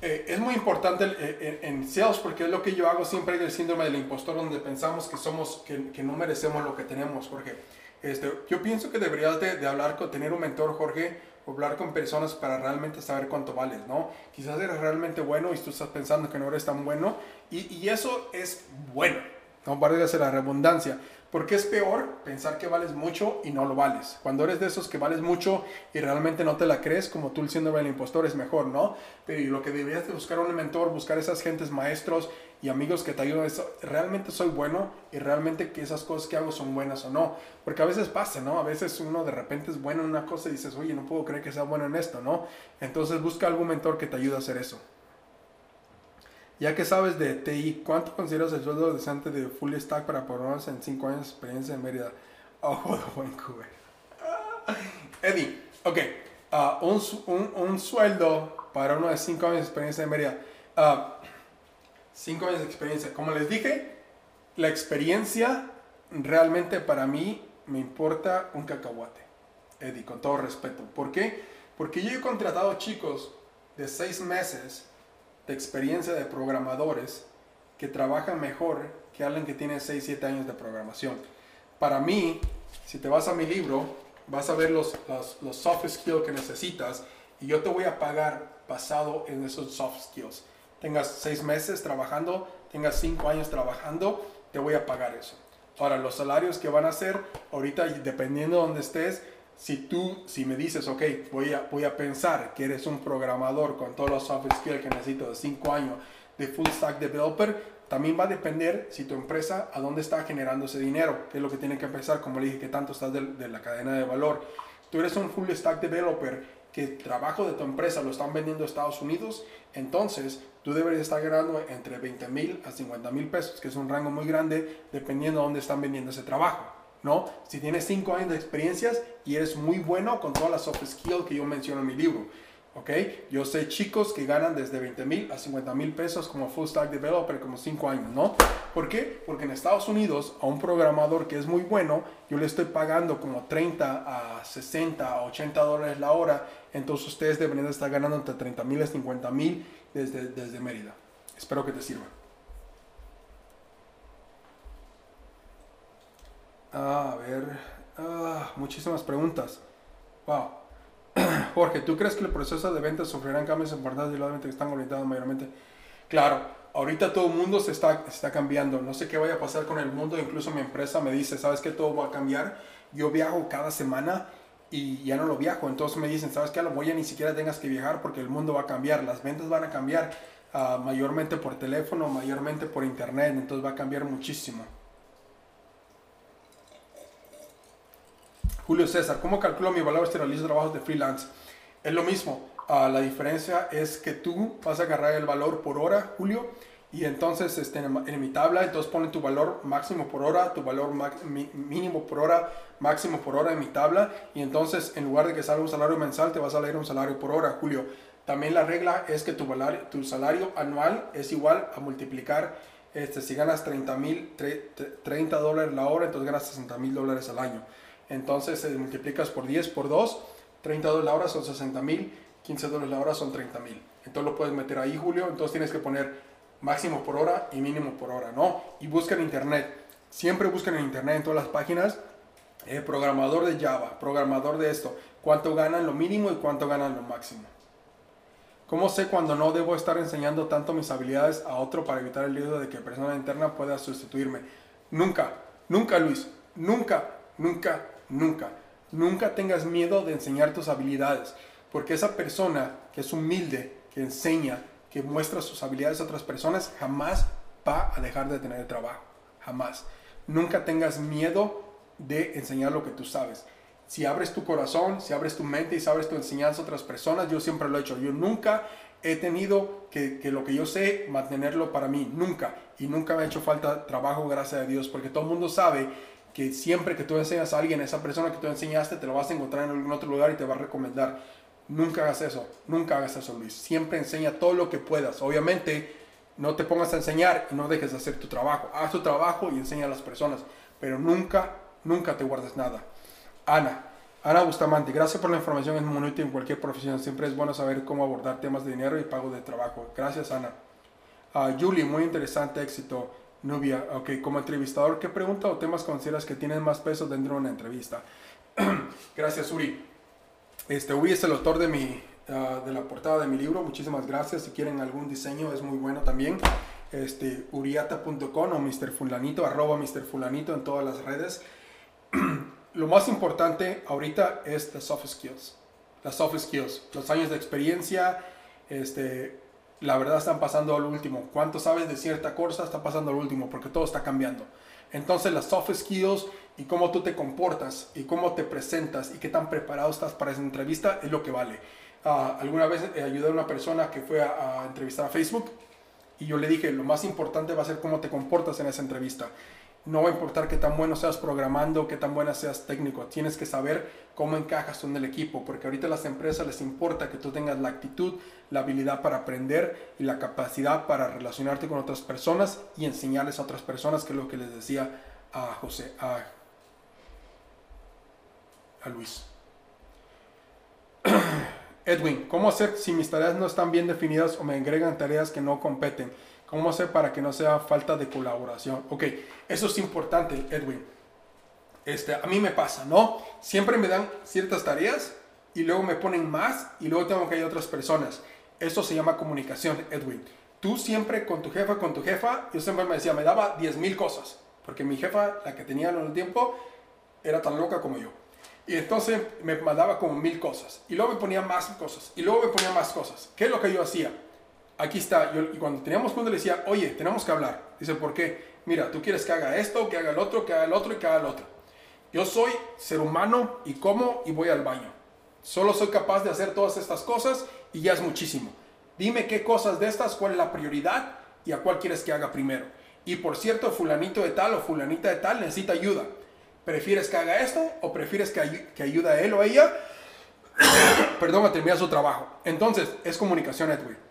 Eh, es muy importante eh, en, sales porque es lo que yo hago siempre del síndrome del impostor donde pensamos que somos que, que no merecemos lo que tenemos Jorge este, yo pienso que deberías de, hablar con tener un mentor Jorge o hablar con personas para realmente saber cuánto vales no quizás eres realmente bueno y tú estás pensando que no eres tan bueno y, y eso es bueno no parece la redundancia. Porque es peor pensar que vales mucho y no lo vales. Cuando eres de esos que vales mucho y realmente no te la crees, como tú el impostor, es mejor, ¿no? Pero lo que deberías de buscar un mentor, buscar esas gentes, maestros y amigos que te ayuden es, ¿realmente soy bueno? Y realmente que esas cosas que hago son buenas o no. Porque a veces pasa, ¿no? A veces uno de repente es bueno en una cosa y dices, oye, no puedo creer que sea bueno en esto, ¿no? Entonces busca algún mentor que te ayude a hacer eso. Ya que sabes de TI, ¿cuánto consideras el sueldo decente de Full Stack para programas en 5 años de experiencia en Mérida? Ojo de Vancouver. [LAUGHS] Eddie, ok. Uh, un, un, sueldo para uno de 5 años de experiencia en Mérida. 5 uh, años de experiencia. Como les dije, la experiencia realmente para mí me importa un cacahuate. Eddie, con todo respeto. ¿Por qué? Porque yo he contratado chicos de 6 meses experiencia de programadores que trabajan mejor que alguien que tiene 6, 7 años de programación. Para mí, si te vas a mi libro, vas a ver los, los, soft skills que necesitas y yo te voy a pagar basado en esos soft skills. Tengas 6 meses trabajando, tengas 5 años trabajando, te voy a pagar eso. Ahora, los salarios que van a ser, ahorita dependiendo de donde estés, si tú, si me dices, ok, voy a, voy a pensar que eres un programador con todos los soft skills que necesito de 5 años de full stack developer, también va a depender si tu empresa a dónde está generando ese dinero, que es lo que tiene que empezar, como le dije, que tanto estás de, de la cadena de valor. Tú eres un full stack developer que el trabajo de tu empresa lo están vendiendo a Estados Unidos, entonces tú deberías estar ganando entre 20 mil a 50 mil pesos, que es un rango muy grande dependiendo de dónde están vendiendo ese trabajo. ¿no? Si tienes 5 años de experiencias y eres muy bueno con todas las soft skills que yo menciono en mi libro, ¿ok? Yo sé chicos que ganan desde 20 mil a 50 mil pesos como full stack developer como 5 años, ¿no? ¿Por qué? Porque en Estados Unidos a un programador que es muy bueno, yo le estoy pagando como 30 a 60 a 80 dólares la hora, entonces ustedes deberían estar ganando entre 30 mil a 50 mil desde, desde Mérida. Espero que te sirva. Ah, a ver. Ah, muchísimas preguntas. Wow. [CLEARS THROAT] Jorge, ¿tú crees que el proceso de venta sufrirán cambios importantes y que están orientados mayormente? Claro, ahorita todo el mundo se está, se está cambiando. No sé qué vaya a pasar con el mundo. Incluso mi empresa me dice, ¿sabes que todo va a cambiar? Yo viajo cada semana y ya no lo viajo. Entonces me dicen, ¿sabes qué? A voy ya ni siquiera tengas que viajar porque el mundo va a cambiar. Las ventas van a cambiar ah, mayormente por teléfono, mayormente por internet. Entonces va a cambiar muchísimo. Julio César, ¿cómo calculo mi valor si realizo trabajos de freelance? Es lo mismo. Ah, la diferencia es que tú vas a agarrar el valor por hora, Julio, y entonces este, en, mi tabla, entonces pone tu valor máximo por hora, tu valor mínimo por hora, máximo por hora en mi tabla, y entonces en lugar de que salga un salario mensual, te vas a leer un salario por hora, Julio. También la regla es que tu, tu salario anual es igual a multiplicar, este, si ganas 30, mil, 30 dólares la hora, entonces ganas 60 mil dólares al año. Entonces, si multiplicas por 10 por 2, 30 dólares la hora son 60 mil, 15 dólares la hora son 30 mil. Entonces lo puedes meter ahí, Julio. Entonces tienes que poner máximo por hora y mínimo por hora, ¿no? Y busca en internet. Siempre buscan en internet, en todas las páginas, eh, programador de Java, programador de esto. ¿Cuánto ganan lo mínimo y cuánto ganan lo máximo? ¿Cómo sé cuando no debo estar enseñando tanto mis habilidades a otro para evitar el riesgo de que persona interna pueda sustituirme? Nunca, nunca Luis, nunca, nunca, nunca. Nunca tengas miedo de enseñar tus habilidades. Porque esa persona que es humilde, que enseña, que muestra sus habilidades a otras personas, jamás va a dejar de tener trabajo. Jamás. Nunca tengas miedo de enseñar lo que tú sabes. Si abres tu corazón, si abres tu mente y abres tu enseñanza a otras personas, yo siempre lo he hecho. Yo nunca he tenido que, que, lo que yo sé mantenerlo para mí. Nunca. Y nunca me ha hecho falta trabajo, gracias a Dios. Porque todo el mundo sabe que siempre que tú enseñas a alguien, esa persona que tú enseñaste, te lo vas a encontrar en algún otro lugar y te va a recomendar. Nunca hagas eso, nunca hagas eso, Luis. Siempre enseña todo lo que puedas. Obviamente, no te pongas a enseñar y no dejes de hacer tu trabajo. Haz tu trabajo y enseña a las personas, pero nunca, nunca te guardes nada. Ana, Ana Bustamante, gracias por la información. Es muy útil en cualquier profesión. Siempre es bueno saber cómo abordar temas de dinero y pago de trabajo. Gracias, Ana. Uh, Julie, muy interesante, éxito. Nubia, ok, como entrevistador, ¿qué pregunta o temas consideras que tienen más peso dentro de una entrevista? [CLEARS THROAT] gracias, Uri. Este, Uri es el autor de, mi, ah, de la portada de mi libro. Muchísimas gracias. Si quieren algún diseño, es muy bueno también. Este, uriata.com o Mr. Fulanito, arroba Mr. Fulanito en todas las redes. [CLEARS THROAT] Lo más importante ahorita es las soft skills. Las soft skills, los años de experiencia, este, la verdad están pasando al último. ¿Cuánto sabes de cierta cosa? Está pasando al último porque todo está cambiando. Entonces las soft skills y cómo tú te comportas y cómo te presentas y qué tan preparado estás para esa entrevista es lo que vale. Ah, alguna vez eh, ayudé a una persona que fue a, a, entrevistar a Facebook y yo le dije, lo más importante va a ser cómo te comportas en esa entrevista. No va a importar qué tan bueno seas programando, qué tan buena seas técnico. Tienes que saber cómo encajas en el equipo, porque ahorita a las empresas les importa que tú tengas la actitud, la habilidad para aprender y la capacidad para relacionarte con otras personas y enseñarles a otras personas, que es lo que les decía a José, a, a Luis. [CLEARS THROAT] Edwin, ¿cómo hacer si mis tareas no están bien definidas o me agregan tareas que no competen? ¿Cómo hacer para que no sea falta de colaboración? Ok, eso es importante, Edwin. Este, a mí me pasa, ¿no? Siempre me dan ciertas tareas y luego me ponen más y luego tengo que ir a otras personas. Eso se llama comunicación, Edwin. Tú siempre con tu jefa, con tu jefa, yo siempre me decía, me daba 10 mil cosas, porque mi jefa, la que tenía en el tiempo, era tan loca como yo. Y entonces me mandaba como mil cosas. Y luego me ponía más cosas. Y luego me ponía más cosas. ¿Qué es lo que yo hacía? Aquí está, yo, y cuando teníamos juntos le decía, oye, tenemos que hablar. Dice, ¿por qué? Mira, tú quieres que haga esto, que haga el otro, que haga el otro y que haga el otro. Yo soy ser humano y como y voy al baño. Solo soy capaz de hacer todas estas cosas y ya es muchísimo. Dime qué cosas de estas, cuál es la prioridad y a cuál quieres que haga primero. Y por cierto, fulanito de tal o fulanita de tal necesita ayuda. ¿Prefieres que haga esto o prefieres que, que ayude a él o a ella? [COUGHS] Perdón, a terminar su trabajo. Entonces, es comunicación, Edwin.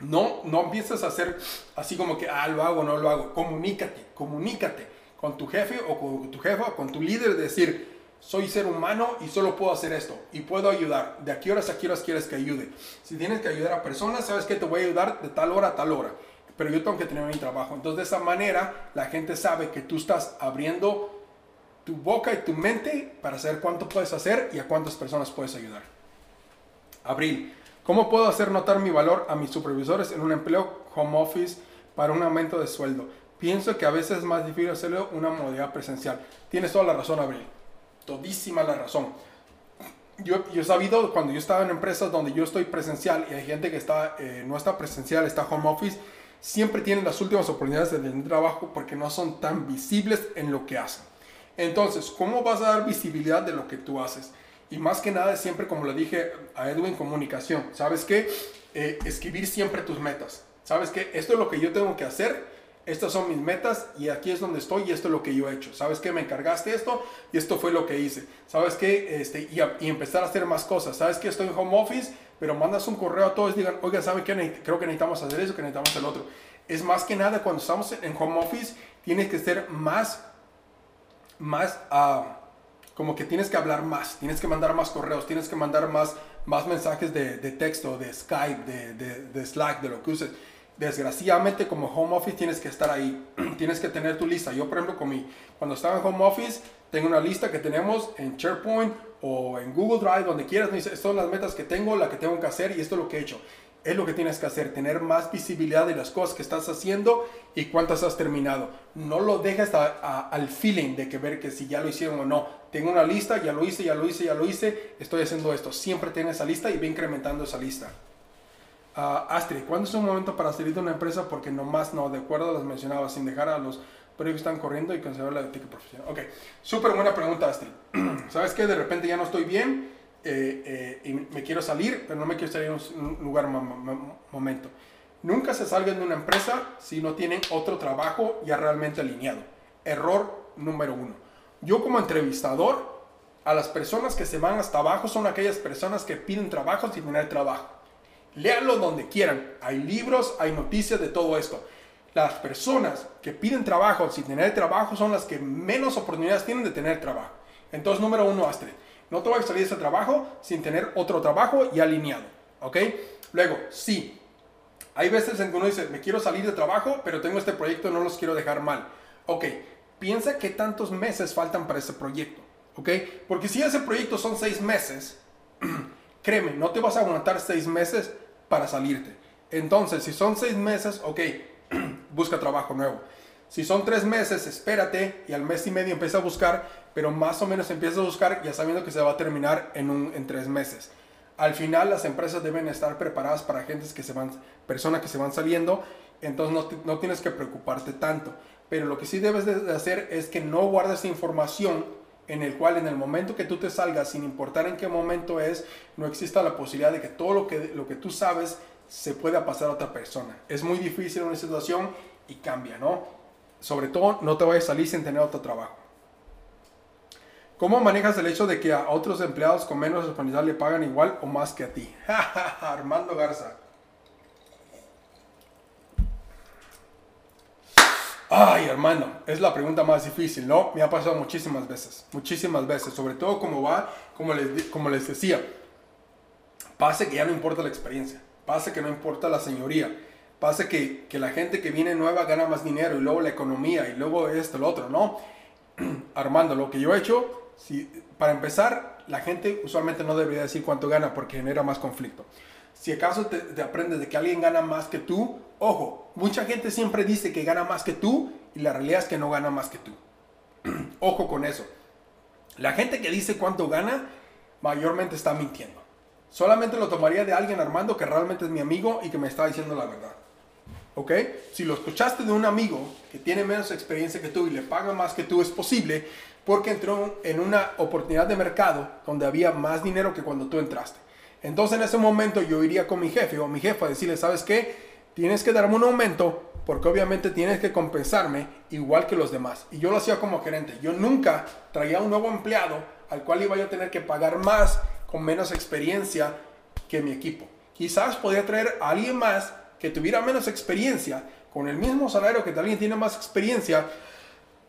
No, no empieces a hacer así como que, ah, lo hago, no lo hago. Comunícate, comunícate con tu jefe o con tu jefa, con tu líder, decir, soy ser humano y solo puedo hacer esto y puedo ayudar. ¿De a qué horas a qué horas quieres que ayude? Si tienes que ayudar a personas, sabes que te voy a ayudar de tal hora a tal hora. Pero yo tengo que tener mi trabajo. Entonces, de esa manera, la gente sabe que tú estás abriendo tu boca y tu mente para saber cuánto puedes hacer y a cuántas personas puedes ayudar. Abril. ¿Cómo puedo hacer notar mi valor a mis supervisores en un empleo home office para un aumento de sueldo. Pienso que a veces es más difícil hacerlo una modalidad presencial. Tienes toda la razón, Abril. Todísima la razón. Yo, yo he sabido cuando yo estaba en empresas donde yo estoy presencial y hay gente que está, eh, no está presencial, está home office, siempre tienen las últimas oportunidades de tener trabajo porque no son tan visibles en lo que hacen. Entonces, ¿cómo vas a dar visibilidad de lo que tú haces? Y más que nada, siempre como le dije a Edwin, comunicación. ¿Sabes qué? Eh, escribir siempre tus metas. ¿Sabes qué? Esto es lo que yo tengo que hacer. Estas son mis metas y aquí es donde estoy y esto es lo que yo he hecho. ¿Sabes qué? Me encargaste esto y esto fue lo que hice. ¿Sabes qué? Este, y, y empezar a hacer más cosas. ¿Sabes qué? Estoy en home office, pero mandas un correo a todos y digan, oiga, ¿saben qué? Creo que necesitamos hacer eso, que necesitamos el otro. Es más que nada cuando estamos en home office, tienes que ser más, más, uh, como que tienes que hablar más, tienes que mandar más correos, tienes que mandar más, más mensajes de, de texto, de Skype, de, de, de, Slack, de lo que uses. Desgraciadamente como home office tienes que estar ahí, [CLEARS THROAT] tienes que tener tu lista. Yo por ejemplo con mi, cuando estaba en home office tengo una lista que tenemos en SharePoint o en Google Drive, donde quieras, me dice, son las metas que tengo, la que tengo que hacer y esto es lo que he hecho es lo que tienes que hacer, tener más visibilidad de las cosas que estás haciendo y cuántas has terminado. No lo dejes al feeling de que ver que si ya lo hicieron o no. Tengo una lista, ya lo hice, ya lo hice, ya lo hice, estoy haciendo esto. Siempre tienes esa lista y ve incrementando esa lista. Uh, Astrid, ¿cuándo es un momento para salir de una empresa? Porque nomás no, de acuerdo a las mencionadas, sin dejar a los proyectos que están corriendo y conservar la ética profesional. Ok, súper buena pregunta, Astrid. [CLEARS THROAT] ¿Sabes que De repente ya no estoy bien eh, eh, y me quiero salir, pero no me quiero salir en un lugar momento. Nunca se salgan de una empresa si no tienen otro trabajo ya realmente alineado. Error número uno. Yo como entrevistador, a las personas que se van hasta abajo son aquellas personas que piden trabajo sin tener trabajo. Léanlo donde quieran. Hay libros, hay noticias de todo esto. Las personas que piden trabajo sin tener trabajo son las que menos oportunidades tienen de tener trabajo. Entonces, número uno, Astrid no te voy a salir de ese trabajo sin tener otro trabajo y alineado. ¿Ok? Luego, sí. Hay veces en que uno dice, me quiero salir de trabajo, pero tengo este proyecto no los quiero dejar mal. Ok, piensa qué tantos meses faltan para ese proyecto. ¿Ok? Porque si ese proyecto son seis meses, [CLEARS THROAT] créeme, no te vas a aguantar seis meses para salirte. Entonces, si son seis meses, ok, [CLEARS THROAT] busca trabajo nuevo. Si son tres meses, espérate y al mes y medio empieza a buscar, pero más o menos empieza a buscar ya sabiendo que se va a terminar en, un, en tres meses. Al final las empresas deben estar preparadas para gentes que se van, personas que se van saliendo, entonces no, no tienes que preocuparte tanto. Pero lo que sí debes de hacer es que no guardes información en el cual en el momento que tú te salgas, sin importar en qué momento es, no exista la posibilidad de que todo lo que, lo que tú sabes se pueda pasar a otra persona. Es muy difícil una situación y cambia, ¿no? Sobre todo no te vayas a salir sin tener otro trabajo. ¿Cómo manejas el hecho de que a otros empleados con menos responsabilidad le pagan igual o más que a ti? [LAUGHS] Armando Garza. Ay, hermano, es la pregunta más difícil, ¿no? Me ha pasado muchísimas veces, muchísimas veces, sobre todo como va, como les, como les decía, pase que ya no importa la experiencia, pase que no importa la señoría, pasa que, que, la gente que viene nueva gana más dinero y luego la economía y luego esto, lo otro, ¿no? [CLEARS THROAT] Armando, lo que yo he hecho, si, para empezar, la gente usualmente no debería decir cuánto gana porque genera más conflicto. Si acaso te, te, aprendes de que alguien gana más que tú, ojo, mucha gente siempre dice que gana más que tú y la realidad es que no gana más que tú. [CLEARS THROAT] ojo con eso. La gente que dice cuánto gana, mayormente está mintiendo. Solamente lo tomaría de alguien, Armando, que realmente es mi amigo y que me está diciendo la verdad. ¿Ok? Si lo escuchaste de un amigo que tiene menos experiencia que tú y le paga más que tú, es posible porque entró en una oportunidad de mercado donde había más dinero que cuando tú entraste. Entonces en ese momento yo iría con mi jefe o mi jefa a decirle, ¿sabes qué? Tienes que darme un aumento porque obviamente tienes que compensarme igual que los demás. Y yo lo hacía como gerente. Yo nunca traía un nuevo empleado al cual iba yo a tener que pagar más con menos experiencia que mi equipo. Quizás podía traer a alguien más que tuviera menos experiencia, con el mismo salario que alguien tiene más experiencia,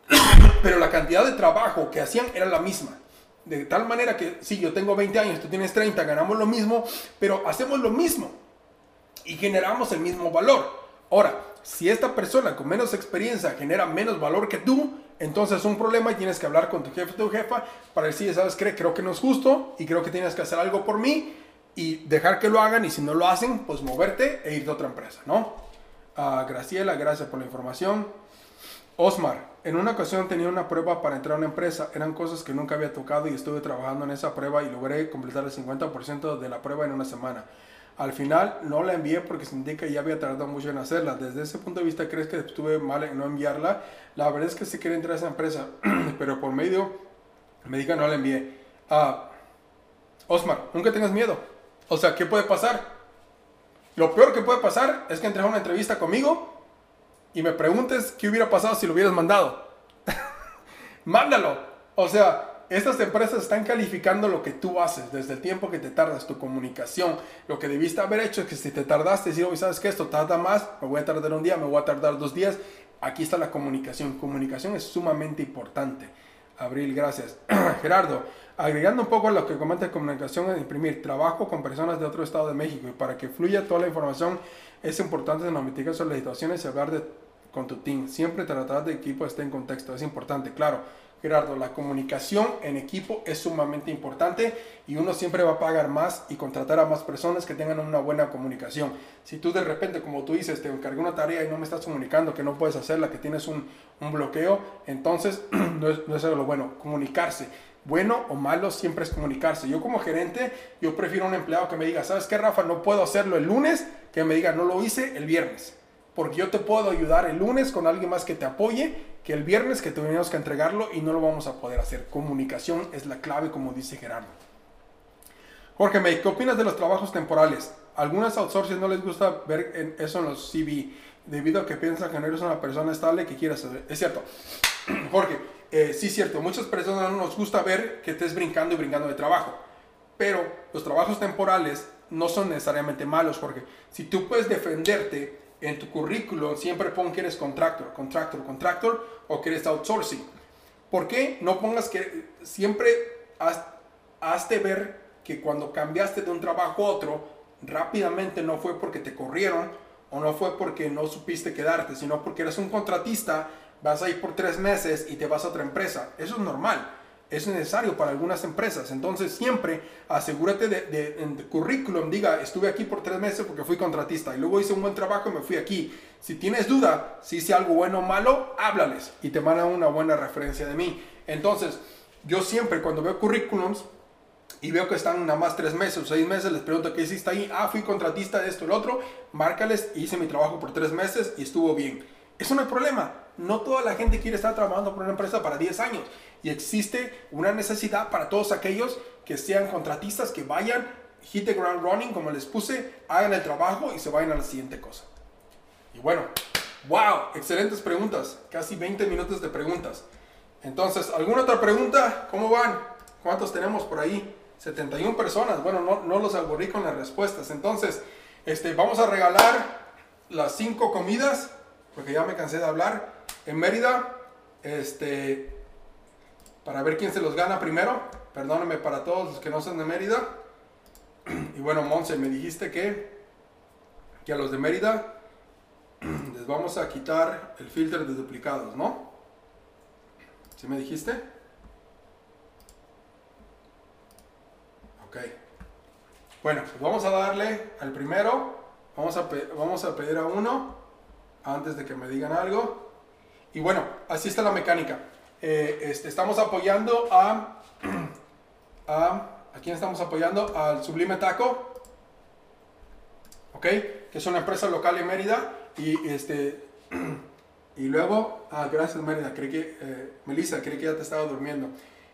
[COUGHS] pero la cantidad de trabajo que hacían era la misma. De tal manera que si yo tengo 20 años, tú tienes 30, ganamos lo mismo, pero hacemos lo mismo y generamos el mismo valor. Ahora, si esta persona con menos experiencia genera menos valor que tú, entonces es un problema y tienes que hablar con tu jefe o tu jefa para decir, ¿sabes qué? Creo que no es justo y creo que tienes que hacer algo por mí y dejar que lo hagan y si no lo hacen, pues moverte e irte a otra empresa, ¿no? Ah, Graciela, gracias por la información. Osmar, en una ocasión tenía una prueba para entrar a una empresa. Eran cosas que nunca había tocado y estuve trabajando en esa prueba y logré completar el 50% de la prueba en una semana. Al final no la envié porque sentí que ya había tardado mucho en hacerla. Desde ese punto de vista, ¿crees que estuve mal en no enviarla? La verdad es que sí quería entrar a esa empresa, [CLEARS THROAT] pero por medio me diga no la envié. Ah, Osmar, nunca tengas miedo. O sea, ¿qué puede pasar? Lo peor que puede pasar es que entres a una entrevista conmigo y me preguntes qué hubiera pasado si lo hubieras mandado. [LAUGHS] Mándalo. O sea, estas empresas están calificando lo que tú haces desde el tiempo que te tardas, tu comunicación. Lo que debiste haber hecho es que si te tardaste, decir, ¿sabes qué? Esto tarda más, me voy a tardar un día, me voy a tardar dos días. Aquí está la comunicación. Comunicación es sumamente importante. Abril, gracias. [CLEARS THROAT] Gerardo, agregando un poco a lo que comenta comunicación es imprimir trabajo con personas de otro estado de México y para que fluya toda la información es importante notificar situaciones y hablar de, con tu team. Siempre tratar de equipo esté en contexto, es importante, claro Gerardo, la comunicación en equipo es sumamente importante y uno siempre va a pagar más y contratar a más personas que tengan una buena comunicación. Si tú de repente, como tú dices, te encargué una tarea y no me estás comunicando que no puedes hacerla, que tienes un, bloqueo, entonces [CLEARS THROAT] no es, no es lo bueno. Comunicarse bueno o malo siempre es comunicarse. Yo como gerente, yo prefiero un empleado que me diga, ¿sabes qué, Rafa? No puedo hacerlo el lunes, que me diga, no lo hice el viernes. Porque yo te puedo ayudar el lunes con alguien más que te apoye que el viernes que tuvimos que entregarlo y no lo vamos a poder hacer. Comunicación es la clave, como dice Gerardo. Jorge May, ¿qué opinas de los trabajos temporales? Algunas outsourcing no les gusta ver eso en los CV, debido a que piensan que no eres una persona estable que quieras saber. Es cierto. [CLEARS THROAT] Jorge, eh, sí cierto. Muchas personas no nos gusta ver que estés brincando y brincando de trabajo. Pero los trabajos temporales no son necesariamente malos, porque si tú puedes defenderte en tu currículum siempre pon que eres contractor, contractor, contractor o que eres outsourcing. ¿Por qué no pongas que siempre hazte ver que cuando cambiaste de un trabajo a otro, rápidamente no fue porque te corrieron o no fue porque no supiste quedarte, sino porque eres un contratista, vas a ir por tres meses y te vas a otra empresa. Eso es normal es necesario para algunas empresas. Entonces siempre asegúrate de, en el currículum, diga, estuve aquí por tres meses porque fui contratista y luego hice un buen trabajo y me fui aquí. Si tienes duda, si hice algo bueno o malo, háblales y te mandan una buena referencia de mí. Entonces, yo siempre cuando veo currículums y veo que están nada más tres meses o seis meses, les pregunto qué hiciste ahí. Ah, fui contratista de esto lo otro. Márcales, hice mi trabajo por tres meses y estuvo bien. Eso no hay problema. No toda la gente quiere estar trabajando por una empresa para 10 años y existe una necesidad para todos aquellos que sean contratistas que vayan, hit the ground running, como les puse, hagan el trabajo y se vayan a la siguiente cosa. Y bueno, wow, excelentes preguntas, casi 20 minutos de preguntas. Entonces, ¿alguna otra pregunta? ¿Cómo van? ¿Cuántos tenemos por ahí? 71 personas. Bueno, no, no los aburrí con las respuestas. Entonces, este, vamos a regalar las 5 comidas, porque ya me cansé de hablar. En Mérida, este, para ver quién se los gana primero. Perdóname para todos los que no son de Mérida. Y bueno, Monse, me dijiste que, que a los de Mérida les vamos a quitar el filtro de duplicados, ¿no? ¿Sí me dijiste? Ok. Bueno, pues vamos a darle al primero. Vamos a, vamos a pedir a uno antes de que me digan algo. Y bueno, así está la mecánica. Eh, este, estamos apoyando a, [CLEARS THROAT] a... ¿A quién estamos apoyando? Al Sublime Taco. ¿Ok? Que es una empresa local en Mérida. Y este... [CLEARS THROAT] Y luego... Ah, gracias Mérida. Creí que... Eh, Melissa, creí que ya te estaba durmiendo.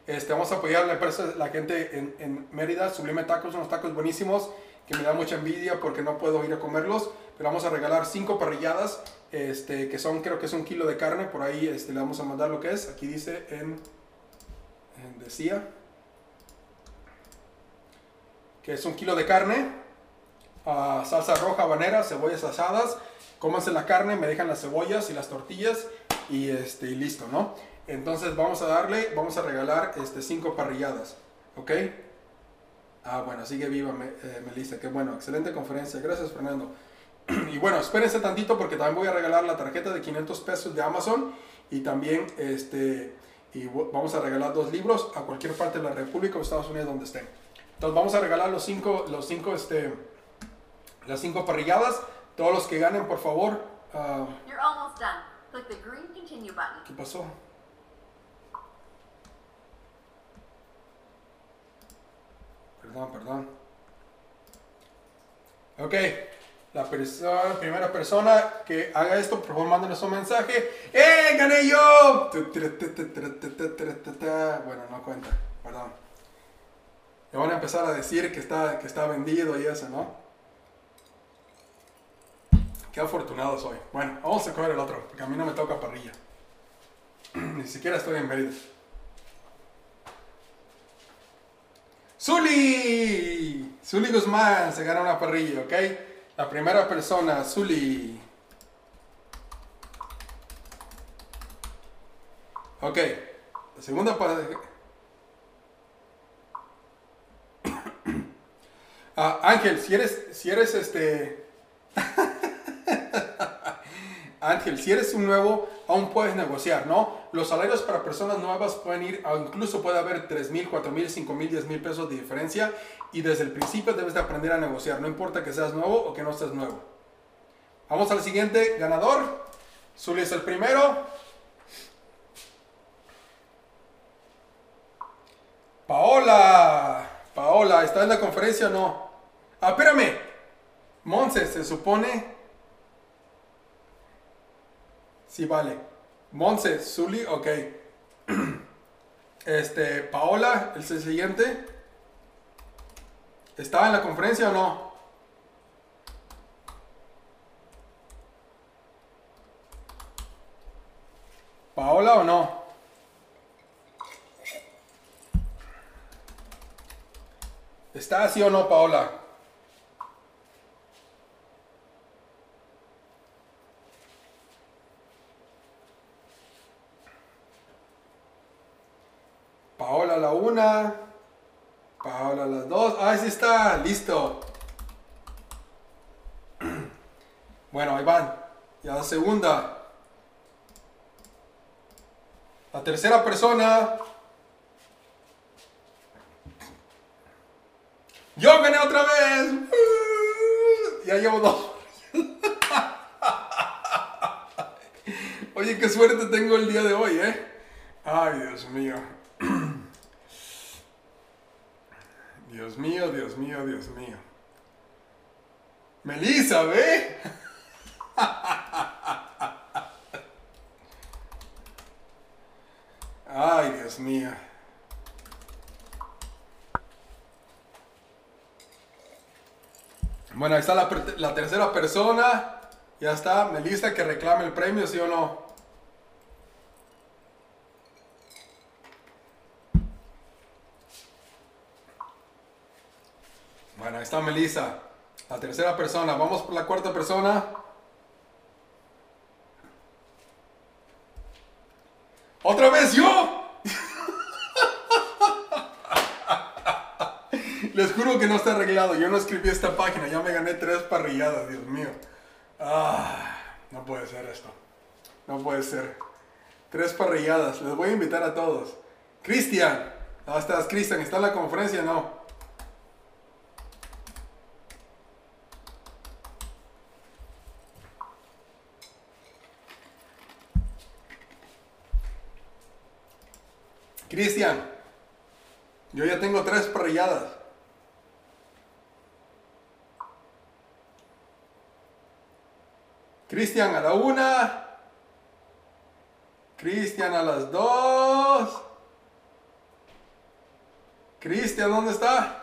Este, vamos a apoyar a la empresa, la gente en, en Mérida. Sublime Tacos, unos tacos buenísimos que me da mucha envidia porque no puedo ir a comerlos. Pero vamos a regalar cinco parrilladas este, que son, creo que es un kilo de carne, por ahí este, le vamos a mandar lo que es, aquí dice en, decía, que es un kilo de carne, uh, salsa roja, habanera, cebollas asadas, cómanse la carne, me dejan las cebollas y las tortillas y, este, y listo, ¿no? Entonces vamos a darle, vamos a regalar este, cinco parrilladas, ¿ok? Ah, bueno, sigue viva eh, Melissa, qué bueno, excelente conferencia, gracias Fernando. Y bueno, espérense tantito porque también voy a regalar la tarjeta de 500 pesos de Amazon y también este, y vamos a regalar dos libros a cualquier parte de la República o Estados Unidos donde estén. Entonces vamos a regalar los cinco, los cinco, este, las cinco parrilladas. Todos los que ganen, por favor, Ah, You're almost done. Click the green continue button. ¿Qué pasó? Perdón, perdón. Ok, la persona, primera persona que haga esto, por favor, mándenos un mensaje. ¡Eh, gané yo! Bueno, no cuenta, perdón. Me van a empezar a decir que está, que está vendido y eso, ¿no? Qué afortunado soy. Bueno, vamos a coger el otro, porque a mí no me toca parrilla. [CLEARS THROAT] Ni siquiera estoy en Mérida. Zuli. Zuli Guzmán se gana una parrilla, ¿ok? La primera persona, Zuli. Ok. La segunda parrilla. [COUGHS] Ah, Ángel, si eres, si eres este... [LAUGHS] Ángel, si eres un nuevo, aún puedes negociar, ¿no? Los salarios para personas nuevas pueden ir, incluso puede haber 3 mil, 4 mil, 5 mil, 10 mil pesos de diferencia. Y desde el principio debes de aprender a negociar, no importa que seas nuevo o que no seas nuevo. Vamos al siguiente ganador. Zuli es el primero. Paola. Paola, ¿está en la conferencia o no? Ah, espérame. Monse, se supone. Sí, vale. Monse, Zuli, ok. [CLEARS THROAT] Este, Paola, el siguiente. ¿Estaba en la conferencia o no? ¿Paola o no? ¿Está así o no, Paola? Paola la una. Paola las dos. Ah, sí está. Listo. [CLEARS THROAT] Bueno, ahí van. Ya la segunda. La tercera persona. Yo gané otra vez. [LAUGHS] Ya llevo dos. [LAUGHS] Oye, qué suerte tengo el día de hoy, ¿eh? Ay, Dios mío. Dios mío, Dios mío, Dios mío. Melissa, ¿ve? Ay, Dios mío. Bueno, ahí está la, tercera persona. Ya está, Melissa, que reclame el premio, ¿sí o no? Está Melissa. La tercera persona. Vamos por la cuarta persona. ¡Otra vez yo! [LAUGHS] Les juro que no está arreglado. Yo no escribí esta página. Ya me gané tres parrilladas, Dios mío. Ah, no puede ser esto. No puede ser. Tres parrilladas. Les voy a invitar a todos. Cristian. ¿Dónde estás, Cristian? ¿Está en la conferencia no? Cristian, yo ya tengo tres parrilladas. Cristian a la una. Cristian a las dos. Cristian, ¿dónde está?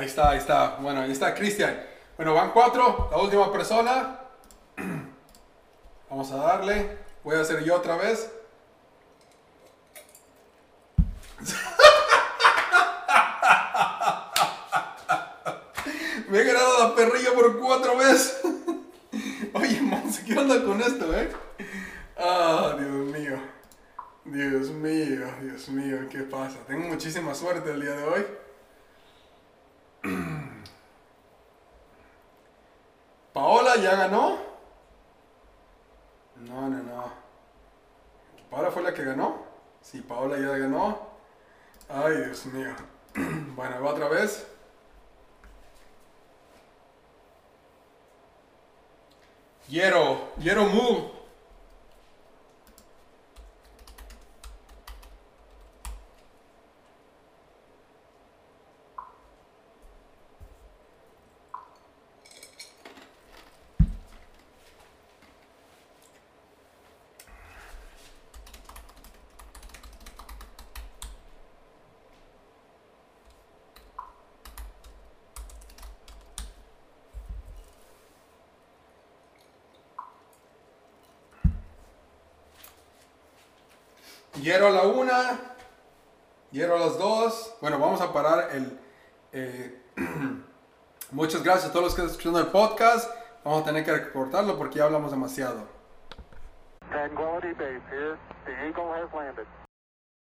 Ahí está, ahí está. Bueno, ahí está Cristian. Bueno, van cuatro. La última persona. [CLEARS THROAT] Vamos a darle. Voy a hacer yo otra vez. [LAUGHS] Me he ganado la perrilla por cuatro veces. [LAUGHS] Oye, Monse, ¿qué onda con esto, eh? Ah, Dios mío. Dios mío, Dios mío, ¿qué pasa? Tengo muchísima suerte el día de hoy. Paola ya ganó. No, no, no. Paola fue la que ganó. Sí, Paola ya ganó. Ay, Dios mío. [CLEARS THROAT] Bueno, va otra vez. Yero, Yero Mu. Hierro a la una, hierro a las dos. Bueno, vamos a parar el... eh, [CLEARS THROAT] muchas gracias a todos los que están escuchando el podcast. Vamos a tener que cortarlo porque ya hablamos demasiado.